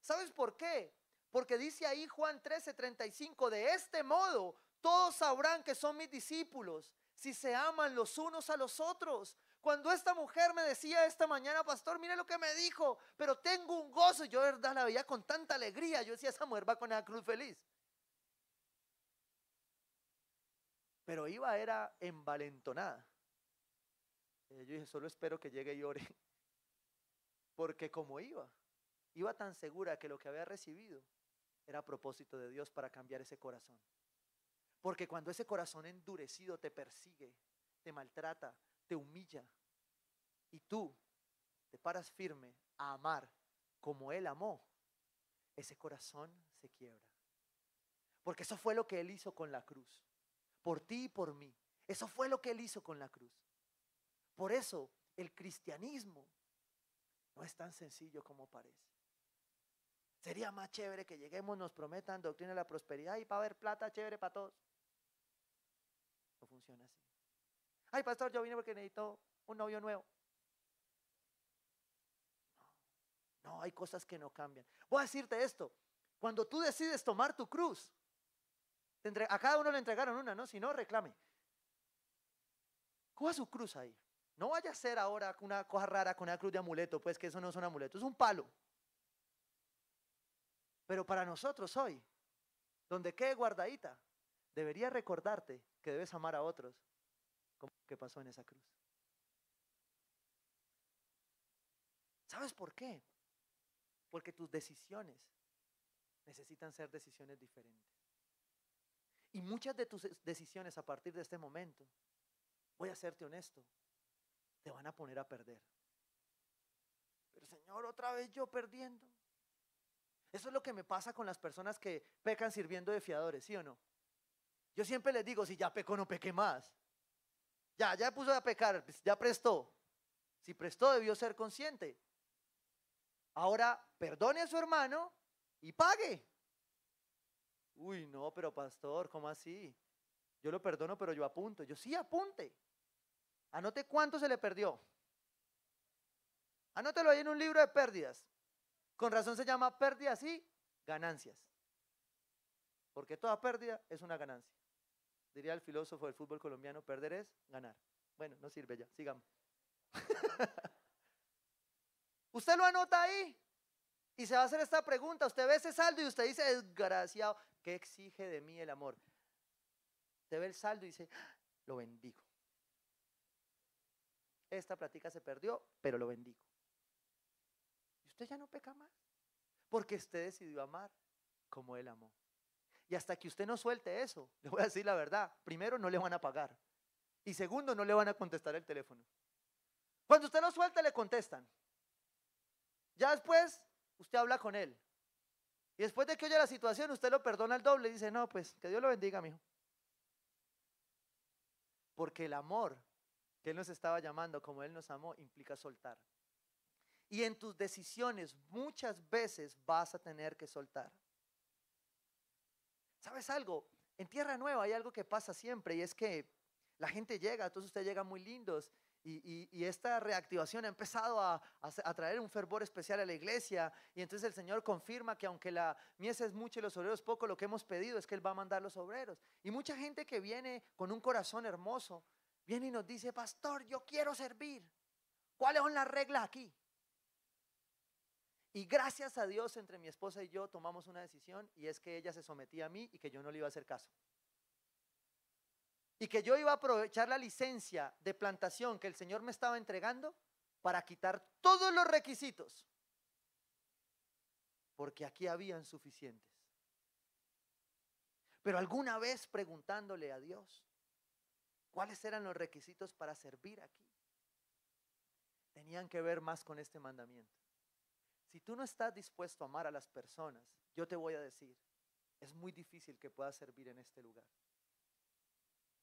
¿Sabes por qué? Porque dice ahí Juan 13:35, de este modo todos sabrán que son mis discípulos si se aman los unos a los otros. Cuando esta mujer me decía esta mañana, pastor, mire lo que me dijo, pero tengo un gozo, yo verdad la veía con tanta alegría. Yo decía, esa mujer va con la cruz feliz. Pero iba, era envalentonada. Eh, yo dije, solo espero que llegue y ore. Porque como iba, iba tan segura que lo que había recibido era a propósito de Dios para cambiar ese corazón. Porque cuando ese corazón endurecido te persigue, te maltrata, te humilla, y tú te paras firme a amar como Él amó, ese corazón se quiebra. Porque eso fue lo que Él hizo con la cruz. Por ti y por mí. Eso fue lo que Él hizo con la cruz. Por eso el cristianismo no es tan sencillo como parece. Sería más chévere que lleguemos, nos prometan doctrina de la prosperidad y para ver plata chévere para todos funciona así. Ay, pastor, yo vine porque necesito un novio nuevo. No, hay cosas que no cambian. Voy a decirte esto. Cuando tú decides tomar tu cruz, a cada uno le entregaron una, ¿no? Si no, reclame. Coja su cruz ahí. No vaya a ser ahora una cosa rara con una cruz de amuleto, pues que eso no es un amuleto, es un palo. Pero para nosotros hoy, donde quede guardadita, debería recordarte que debes amar a otros como que pasó en esa cruz. ¿Sabes por qué? Porque tus decisiones necesitan ser decisiones diferentes. Y muchas de tus decisiones a partir de este momento, voy a serte honesto, te van a poner a perder. Pero Señor, otra vez yo perdiendo. Eso es lo que me pasa con las personas que pecan sirviendo de fiadores, ¿sí o no? Yo siempre les digo, si ya peco, no peque más. Ya, ya puso a pecar, pues, ya prestó. Si prestó, debió ser consciente. Ahora, perdone a su hermano y pague. Uy, no, pero pastor, ¿cómo así? Yo lo perdono, pero yo apunto. Yo sí apunte. Anote cuánto se le perdió. Anótelo ahí en un libro de pérdidas. Con razón se llama pérdidas y ganancias. Porque toda pérdida es una ganancia. Diría el filósofo del fútbol colombiano, perder es ganar. Bueno, no sirve ya, sigamos. usted lo anota ahí y se va a hacer esta pregunta. Usted ve ese saldo y usted dice, desgraciado, ¿qué exige de mí el amor? Usted ve el saldo y dice, ah, lo bendigo. Esta plática se perdió, pero lo bendigo. Y usted ya no peca más, porque usted decidió amar como él amó. Y hasta que usted no suelte eso, le voy a decir la verdad, primero no le van a pagar. Y segundo, no le van a contestar el teléfono. Cuando usted lo suelta, le contestan. Ya después, usted habla con él. Y después de que oye la situación, usted lo perdona el doble y dice, no, pues que Dios lo bendiga, mijo. Porque el amor que Él nos estaba llamando, como Él nos amó, implica soltar. Y en tus decisiones muchas veces vas a tener que soltar. ¿Sabes algo? En Tierra Nueva hay algo que pasa siempre y es que la gente llega, entonces usted llega muy lindos y, esta reactivación ha empezado a, traer un fervor especial a la iglesia y entonces el Señor confirma que aunque la mies es mucho y los obreros poco, lo que hemos pedido es que Él va a mandar los obreros. Y mucha gente que viene con un corazón hermoso, viene y nos dice, pastor, yo quiero servir. ¿Cuáles son las reglas aquí? Y gracias a Dios, entre mi esposa y yo tomamos una decisión y es que ella se sometía a mí y que yo no le iba a hacer caso. Y que yo iba a aprovechar la licencia de plantación que el Señor me estaba entregando para quitar todos los requisitos. Porque aquí habían suficientes. Pero alguna vez preguntándole a Dios, ¿cuáles eran los requisitos para servir aquí? Tenían que ver más con este mandamiento. Si tú no estás dispuesto a amar a las personas, yo te voy a decir, es muy difícil que puedas servir en este lugar.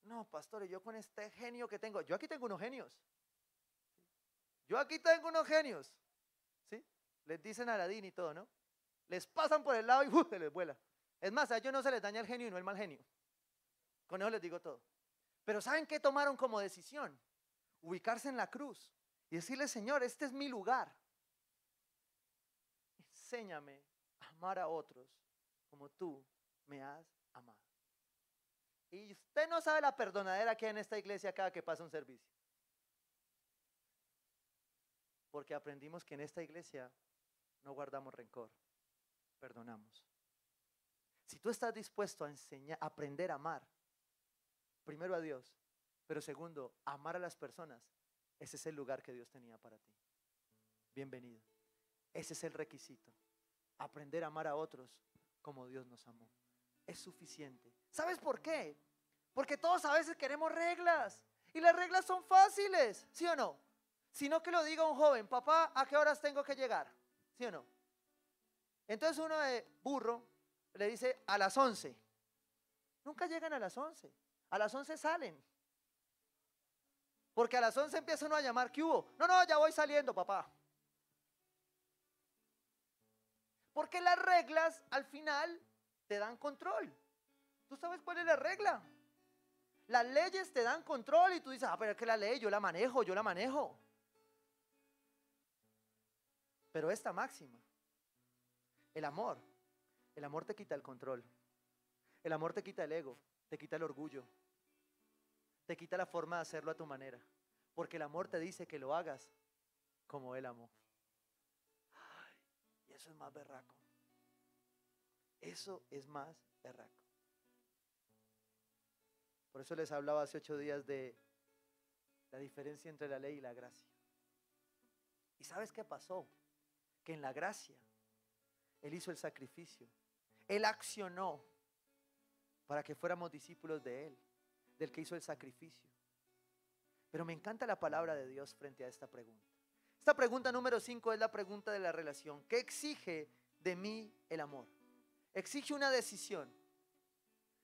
No, pastor, yo con este genio que tengo, yo aquí tengo unos genios. Yo aquí tengo unos genios. ¿Sí? Les dicen Aladín y todo, ¿no? Les pasan por el lado y ¡uh! se les vuela. Es más, a ellos no se les daña el genio y no el mal genio. Con eso les digo todo. Pero ¿saben qué tomaron como decisión? Ubicarse en la cruz y decirle, Señor, este es mi lugar enséñame a amar a otros como tú me has amado. Y usted no sabe la perdonadera que hay en esta iglesia cada que pasa un servicio. Porque aprendimos que en esta iglesia no guardamos rencor, perdonamos. Si tú estás dispuesto a enseñar, aprender a amar, primero a Dios, pero segundo, amar a las personas, ese es el lugar que Dios tenía para ti. Bienvenido. Ese es el requisito. Aprender a amar a otros como Dios nos amó. Es suficiente. ¿Sabes por qué? Porque todos a veces queremos reglas. Y las reglas son fáciles, ¿sí o no? Sino que lo diga un joven, papá, ¿a qué horas tengo que llegar? ¿Sí o no? Entonces uno de burro le dice a las 11. Nunca llegan a las 11. A las 11 salen. Porque a las 11 empieza uno a llamar, ¿qué hubo? No, no, ya voy saliendo, papá. Porque las reglas al final te dan control. ¿Tú sabes cuál es la regla? Las leyes te dan control y tú dices, ah, pero es que la ley yo la manejo, yo la manejo. Pero esta máxima, el amor, el amor te quita el control. El amor te quita el ego, te quita el orgullo, te quita la forma de hacerlo a tu manera. Porque el amor te dice que lo hagas como Él amó. Eso es más berraco. Eso es más berraco. Por eso les hablaba hace ocho días de la diferencia entre la ley y la gracia. ¿Y sabes qué pasó? Que en la gracia Él hizo el sacrificio. Él accionó para que fuéramos discípulos de Él, del que hizo el sacrificio. Pero me encanta la palabra de Dios frente a esta pregunta. Esta pregunta número 5 es la pregunta de la relación. ¿Qué exige de mí el amor? Exige una decisión.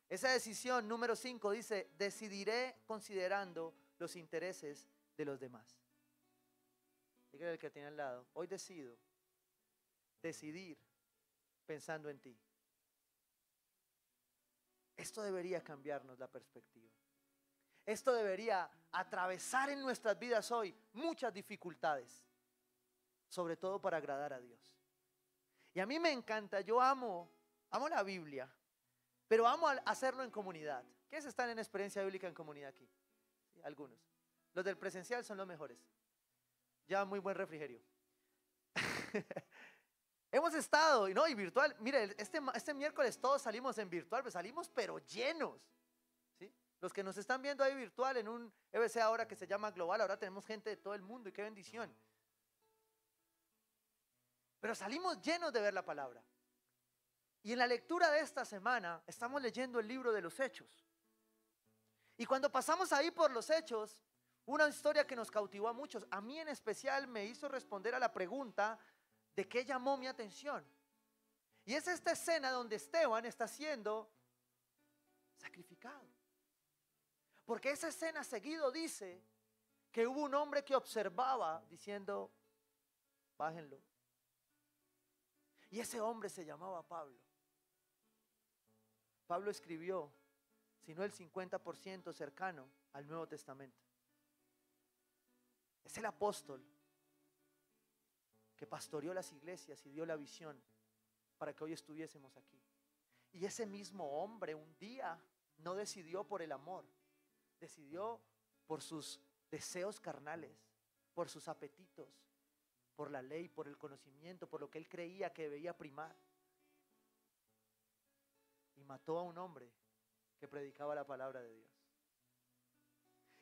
Esa decisión número 5 dice, decidiré considerando los intereses de los demás. Dígale al que tiene al lado, hoy decido decidir pensando en ti. Esto debería cambiarnos la perspectiva. Esto debería atravesar en nuestras vidas hoy muchas dificultades, sobre todo para agradar a Dios. Y a mí me encanta, yo amo, amo la Biblia, pero amo hacerlo en comunidad. ¿Quiénes están en experiencia bíblica en comunidad aquí? algunos. Los del presencial son los mejores. Ya muy buen refrigerio. Hemos estado, ¿no? Y virtual, mire, este, este miércoles todos salimos en virtual, pues salimos pero llenos. ¿sí? Los que nos están viendo ahí virtual en un EBC ahora que se llama Global, ahora tenemos gente de todo el mundo y qué bendición. Pero salimos llenos de ver la palabra. Y en la lectura de esta semana estamos leyendo el libro de los Hechos. Y cuando pasamos ahí por los Hechos, una historia que nos cautivó a muchos, a mí en especial me hizo responder a la pregunta de qué llamó mi atención. Y es esta escena donde Esteban está siendo sacrificado. Porque esa escena seguido dice que hubo un hombre que observaba diciendo, bájenlo. Y ese hombre se llamaba Pablo. Pablo escribió, si no el 50% cercano al Nuevo Testamento. Es el apóstol que pastoreó las iglesias y dio la visión para que hoy estuviésemos aquí. Y ese mismo hombre un día no decidió por el amor, decidió por sus deseos carnales, por sus apetitos, por la ley, por el conocimiento, por lo que él creía que debía primar. Y mató a un hombre que predicaba la palabra de Dios.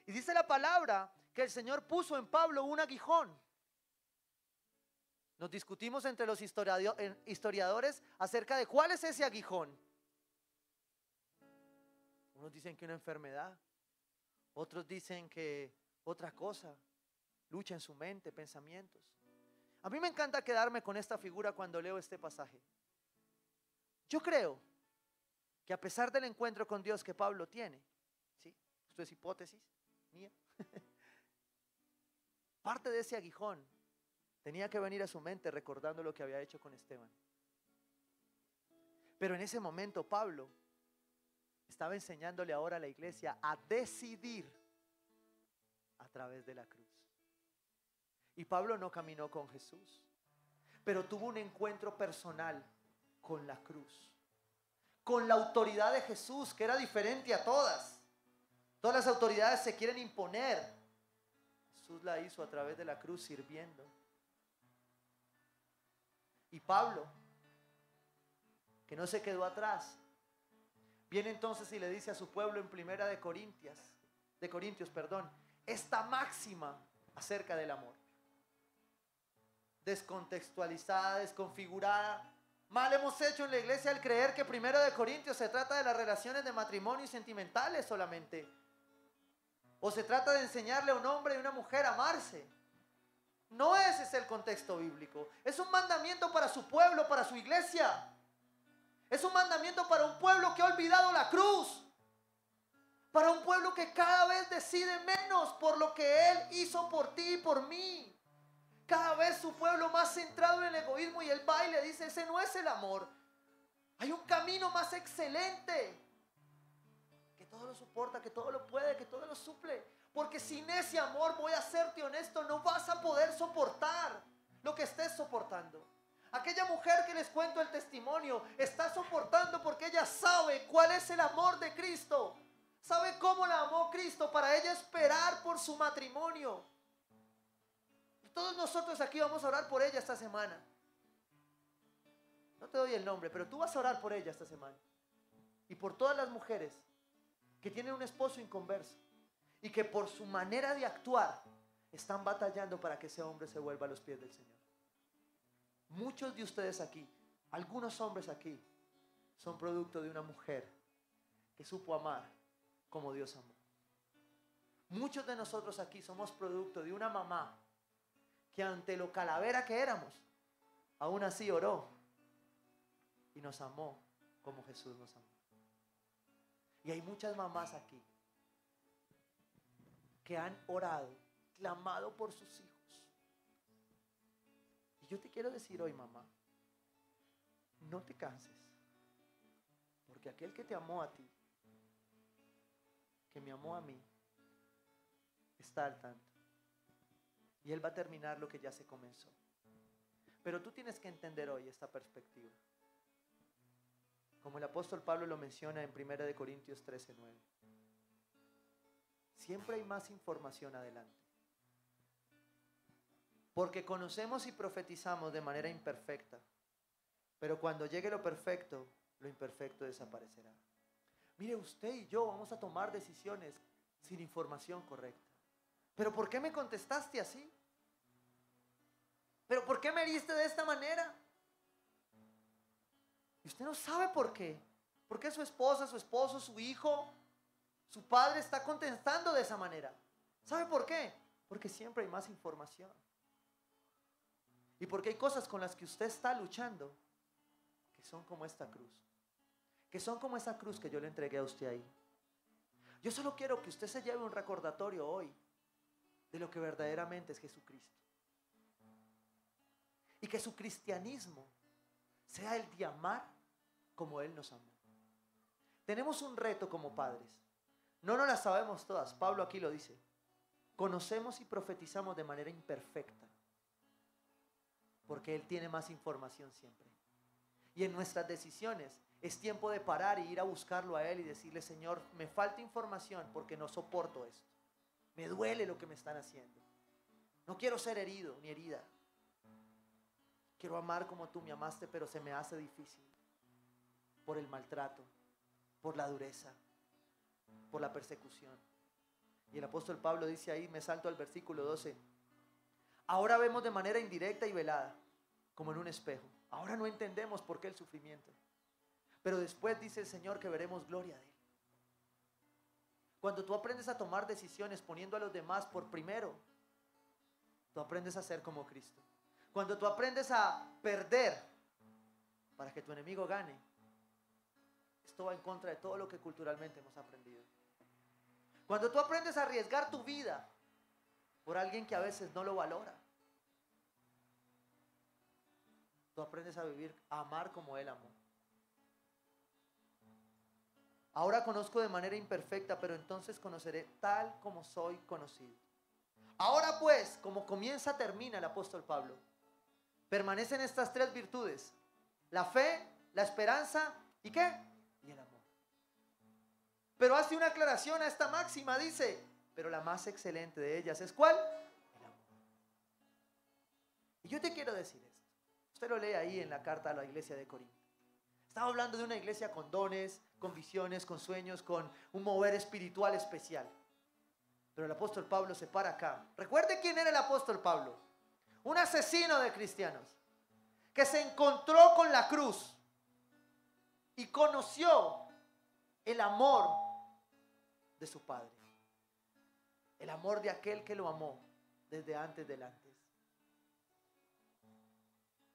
Y dice la palabra que el Señor puso en Pablo un aguijón nos discutimos entre los historiadores acerca de cuál es ese aguijón. Unos dicen que una enfermedad, otros dicen que otra cosa, lucha en su mente, pensamientos. A mí me encanta quedarme con esta figura cuando leo este pasaje. Yo creo que a pesar del encuentro con Dios que Pablo tiene, ¿sí? Esto es hipótesis mía. Parte de ese aguijón Tenía que venir a su mente recordando lo que había hecho con Esteban. Pero en ese momento Pablo estaba enseñándole ahora a la iglesia a decidir a través de la cruz. Y Pablo no caminó con Jesús, pero tuvo un encuentro personal con la cruz, con la autoridad de Jesús, que era diferente a todas. Todas las autoridades se quieren imponer. Jesús la hizo a través de la cruz sirviendo. Y Pablo, que no se quedó atrás, viene entonces y le dice a su pueblo en primera de Corintias, de Corintios, perdón, esta máxima acerca del amor. Descontextualizada, desconfigurada. Mal hemos hecho en la iglesia al creer que primero de Corintios se trata de las relaciones de matrimonio y sentimentales solamente. O se trata de enseñarle a un hombre y una mujer a amarse. No ese es el contexto bíblico. Es un mandamiento para su pueblo, para su iglesia. Es un mandamiento para un pueblo que ha olvidado la cruz. Para un pueblo que cada vez decide menos por lo que Él hizo por ti y por mí. Cada vez su pueblo más centrado en el egoísmo y el baile dice, ese no es el amor. Hay un camino más excelente. Que todo lo soporta, que todo lo puede, que todo lo suple. Porque sin ese amor, voy a serte honesto, no vas a poder soportar lo que estés soportando. Aquella mujer que les cuento el testimonio está soportando porque ella sabe cuál es el amor de Cristo. Sabe cómo la amó Cristo para ella esperar por su matrimonio. Todos nosotros aquí vamos a orar por ella esta semana. No te doy el nombre, pero tú vas a orar por ella esta semana. Y por todas las mujeres que tienen un esposo inconverso y que por su manera de actuar están batallando para que ese hombre se vuelva a los pies del Señor. Muchos de ustedes aquí, algunos hombres aquí, son producto de una mujer que supo amar como Dios amó. Muchos de nosotros aquí somos producto de una mamá que ante lo calavera que éramos, aún así oró y nos amó como Jesús nos amó. Y hay muchas mamás aquí que han orado, clamado por sus hijos. Y yo te quiero decir hoy, mamá, no te canses, porque aquel que te amó a ti, que me amó a mí, está al tanto. Y Él va a terminar lo que ya se comenzó. Pero tú tienes que entender hoy esta perspectiva. Como el apóstol Pablo lo menciona en 1 Corintios 13:9. Siempre hay más información adelante. Porque conocemos y profetizamos de manera imperfecta. Pero cuando llegue lo perfecto, lo imperfecto desaparecerá. Mire, usted y yo vamos a tomar decisiones sin información correcta. Pero ¿por qué me contestaste así? ¿Pero por qué me heriste de esta manera? Y usted no sabe por qué. ¿Por qué su esposa, su esposo, su hijo, su padre está contestando de esa manera? ¿Sabe por qué? Porque siempre hay más información. Y porque hay cosas con las que usted está luchando que son como esta cruz. Que son como esa cruz que yo le entregué a usted ahí. Yo solo quiero que usted se lleve un recordatorio hoy de lo que verdaderamente es Jesucristo. Y que su cristianismo sea el de amar como Él nos amó. Tenemos un reto como padres. No nos las sabemos todas. Pablo aquí lo dice. Conocemos y profetizamos de manera imperfecta. Porque Él tiene más información siempre. Y en nuestras decisiones es tiempo de parar y ir a buscarlo a Él y decirle, Señor, me falta información porque no soporto esto. Me duele lo que me están haciendo. No quiero ser herido ni herida. Quiero amar como tú me amaste, pero se me hace difícil. Por el maltrato, por la dureza, por la persecución. Y el apóstol Pablo dice ahí, me salto al versículo 12. Ahora vemos de manera indirecta y velada, como en un espejo. Ahora no entendemos por qué el sufrimiento. Pero después dice el Señor que veremos gloria de Él. Cuando tú aprendes a tomar decisiones poniendo a los demás por primero, tú aprendes a ser como Cristo. Cuando tú aprendes a perder para que tu enemigo gane, esto va en contra de todo lo que culturalmente hemos aprendido. Cuando tú aprendes a arriesgar tu vida por alguien que a veces no lo valora, tú aprendes a vivir, a amar como Él amó. Ahora conozco de manera imperfecta, pero entonces conoceré tal como soy conocido. Ahora pues, como comienza, termina el apóstol Pablo. Permanecen estas tres virtudes. La fe, la esperanza y qué? Y el amor. Pero hace una aclaración a esta máxima, dice, pero la más excelente de ellas es cuál? El amor. Y yo te quiero decir esto. Usted lo lee ahí en la carta a la iglesia de Corinto. Estaba hablando de una iglesia con dones, con visiones, con sueños, con un mover espiritual especial. Pero el apóstol Pablo se para acá. Recuerde quién era el apóstol Pablo. Un asesino de cristianos que se encontró con la cruz y conoció el amor de su padre. El amor de aquel que lo amó desde antes del antes.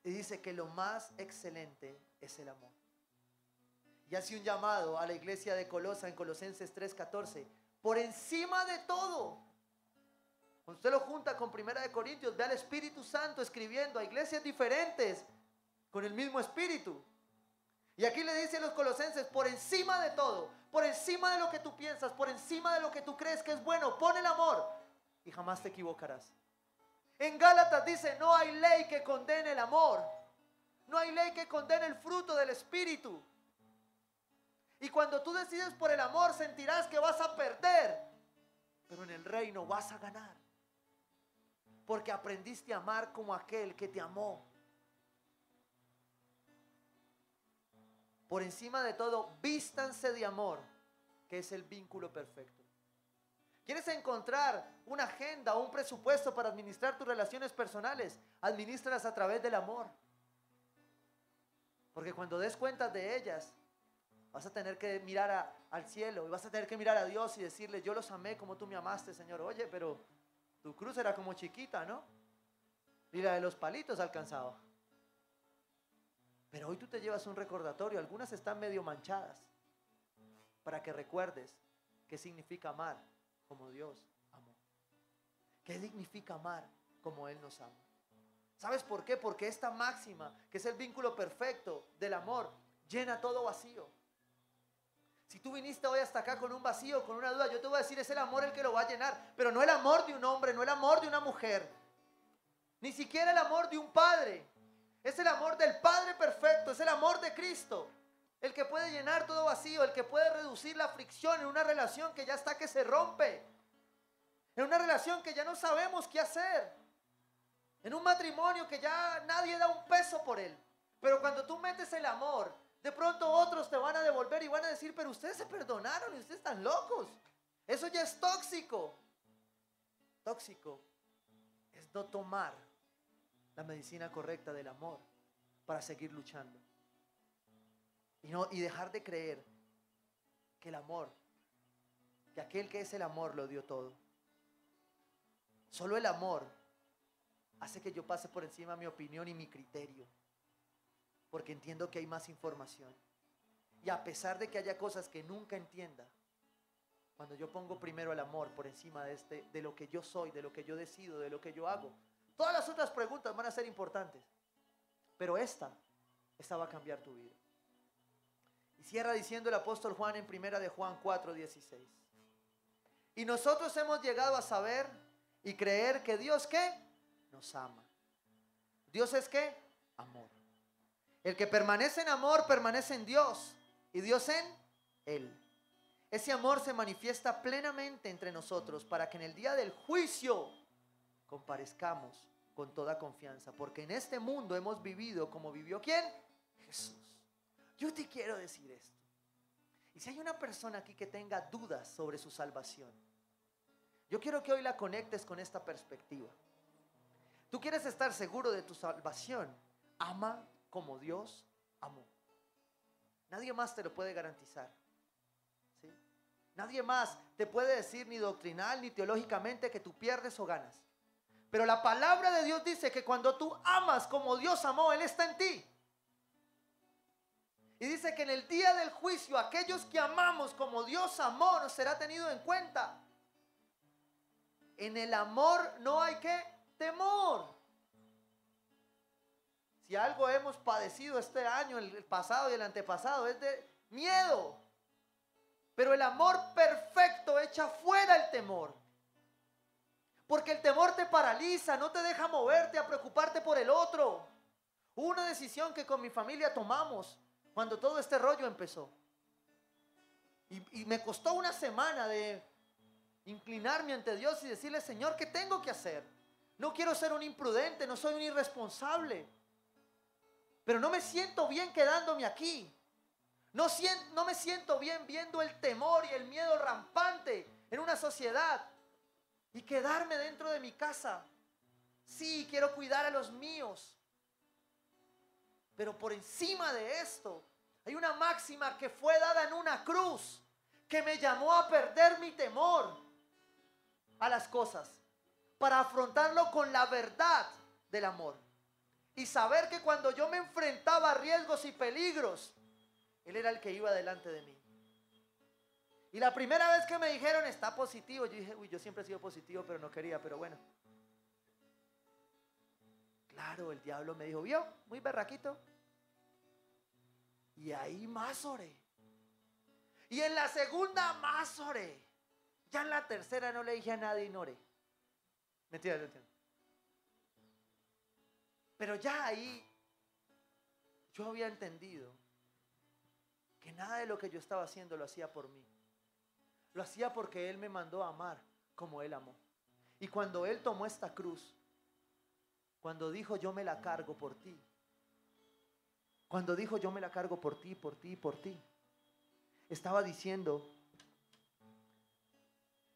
Y dice que lo más excelente es el amor y hace un llamado a la iglesia de Colosa en Colosenses 3:14. Por encima de todo. Usted lo junta con Primera de Corintios, ve al Espíritu Santo escribiendo a iglesias diferentes con el mismo espíritu. Y aquí le dice a los colosenses, por encima de todo, por encima de lo que tú piensas, por encima de lo que tú crees que es bueno, pon el amor y jamás te equivocarás. En Gálatas dice, no hay ley que condene el amor. No hay ley que condene el fruto del espíritu. Y cuando tú decides por el amor, sentirás que vas a perder. Pero en el reino vas a ganar. Porque aprendiste a amar como aquel que te amó. Por encima de todo, vístanse de amor, que es el vínculo perfecto. ¿Quieres encontrar una agenda o un presupuesto para administrar tus relaciones personales? Administralas a través del amor. Porque cuando des cuenta de ellas, Vas a tener que mirar al cielo y vas a tener que mirar a Dios y decirle, yo los amé como tú me amaste, Señor. Oye, pero tu cruz era como chiquita, ¿no? Y la de los palitos alcanzaba. Pero hoy tú te llevas un recordatorio, algunas están medio manchadas, para que recuerdes qué significa amar como Dios amó. ¿Qué significa amar como Él nos ama? ¿Sabes por qué? Porque esta máxima, que es el vínculo perfecto del amor, llena todo vacío. Si tú viniste hoy hasta acá con un vacío, con una duda, yo te voy a decir, es el amor el que lo va a llenar, pero no el amor de un hombre, no el amor de una mujer, ni siquiera el amor de un padre. Es el amor del Padre perfecto, es el amor de Cristo, el que puede llenar todo vacío, el que puede reducir la fricción en una relación que ya está que se rompe, en una relación que ya no sabemos qué hacer, en un matrimonio que ya nadie da un peso por él. Pero cuando tú metes el amor, de pronto otros te van a devolver y van a decir, pero ustedes se perdonaron y ustedes están locos. Eso ya es tóxico. Tóxico es no tomar la medicina correcta del amor para seguir luchando. Y, no, y dejar de creer que el amor, que aquel que es el amor lo dio todo. Solo el amor hace que yo pase por encima mi opinión y mi criterio porque entiendo que hay más información. Y a pesar de que haya cosas que nunca entienda, cuando yo pongo primero el amor por encima de, este, de lo que yo soy, de lo que yo decido, de lo que yo hago, todas las otras preguntas van a ser importantes. Pero esta, esta va a cambiar tu vida. Y cierra diciendo el apóstol Juan en primera de Juan 4, 16. Y nosotros hemos llegado a saber y creer que Dios qué? Nos ama. Dios es qué? Amor. El que permanece en amor permanece en Dios y Dios en Él. Ese amor se manifiesta plenamente entre nosotros para que en el día del juicio comparezcamos con toda confianza, porque en este mundo hemos vivido como vivió quién? Jesús. Yo te quiero decir esto. Y si hay una persona aquí que tenga dudas sobre su salvación, yo quiero que hoy la conectes con esta perspectiva. Tú quieres estar seguro de tu salvación. Ama como Dios amó. Nadie más te lo puede garantizar. Nadie más te puede decir ni doctrinal ni teológicamente que tú pierdes o ganas. Pero la palabra de Dios dice que cuando tú amas como Dios amó, Él está en ti. Y dice que en el día del juicio aquellos que amamos como Dios amó nos será tenido en cuenta. En el amor no hay que temor. Si algo hemos padecido este año, el pasado y el antepasado, es de miedo. Pero el amor perfecto echa fuera el temor. Porque el temor te paraliza, no te deja moverte a preocuparte por el otro. una decisión que con mi familia tomamos cuando todo este rollo empezó. Y, y, me costó una semana de inclinarme ante Dios y decirle, Señor, ¿qué tengo que hacer? No quiero ser un imprudente, no soy un irresponsable. Pero no me siento bien quedándome aquí. No, no me siento bien viendo el temor y el miedo rampante en una sociedad y quedarme dentro de mi casa. Sí, quiero cuidar a los míos. Pero por encima de esto, hay una máxima que fue dada en una cruz que me llamó a perder mi temor a las cosas para afrontarlo con la verdad del amor y saber que cuando yo me enfrentaba a riesgos y peligros, Él era el que iba delante de mí. Y la primera vez que me dijeron está positivo, yo dije, uy, yo siempre he sido positivo, pero no quería, pero bueno. Claro, el diablo me dijo, vio, muy berraquito. Y ahí más oré. Y en la segunda más oré. Ya en la tercera no le dije a nadie y no oré. Mentira. Pero ya ahí yo había entendido que nada de lo que yo estaba haciendo lo hacía por mí. Lo hacía porque Él me mandó a amar como Él amó. Y cuando Él tomó esta cruz, cuando dijo yo me la cargo por ti, cuando dijo yo me la cargo por ti, por ti, por ti, estaba diciendo,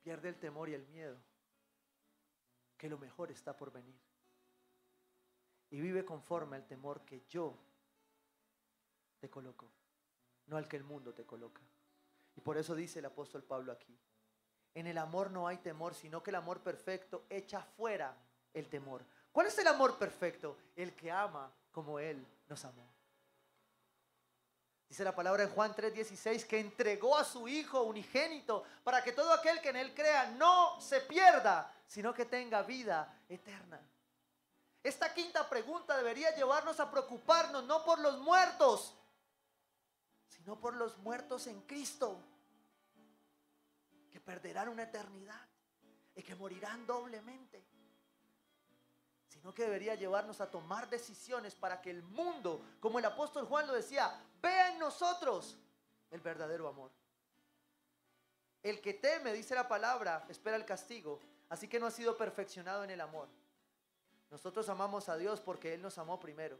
pierde el temor y el miedo, que lo mejor está por venir y vive conforme al temor que yo te coloco. no al que el mundo te coloca. Y por eso dice el apóstol Pablo aquí, en el amor no hay temor, sino que el amor perfecto echa fuera el temor. ¿Cuál es el amor perfecto? El que ama como Él nos amó. Dice la palabra en Juan 3:16 que entregó a su Hijo unigénito para que todo aquel que en Él crea no se pierda, sino que tenga vida eterna. Esta quinta pregunta debería llevarnos a preocuparnos no por los muertos, sino por los muertos en Cristo, que perderán una eternidad y que morirán doblemente sino que debería llevarnos a tomar decisiones para que el mundo, como el apóstol Juan lo decía, vea en nosotros el verdadero amor. El que teme, dice la palabra, espera el castigo, así que no ha sido perfeccionado en el amor. Nosotros amamos a Dios porque Él nos amó primero.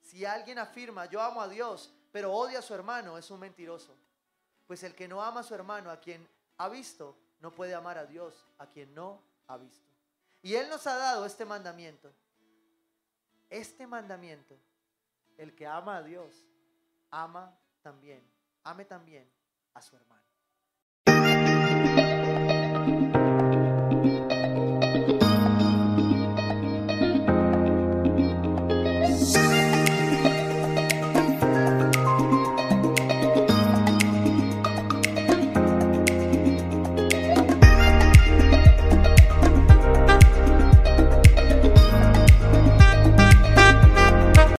Si alguien afirma, yo amo a Dios, pero odia a su hermano, es un mentiroso. Pues el que no ama a su hermano, a quien ha visto, no puede amar a Dios, a quien no ha visto. Y Él nos ha dado este mandamiento. Este mandamiento, el que ama a Dios, ama también, ame también a su hermano.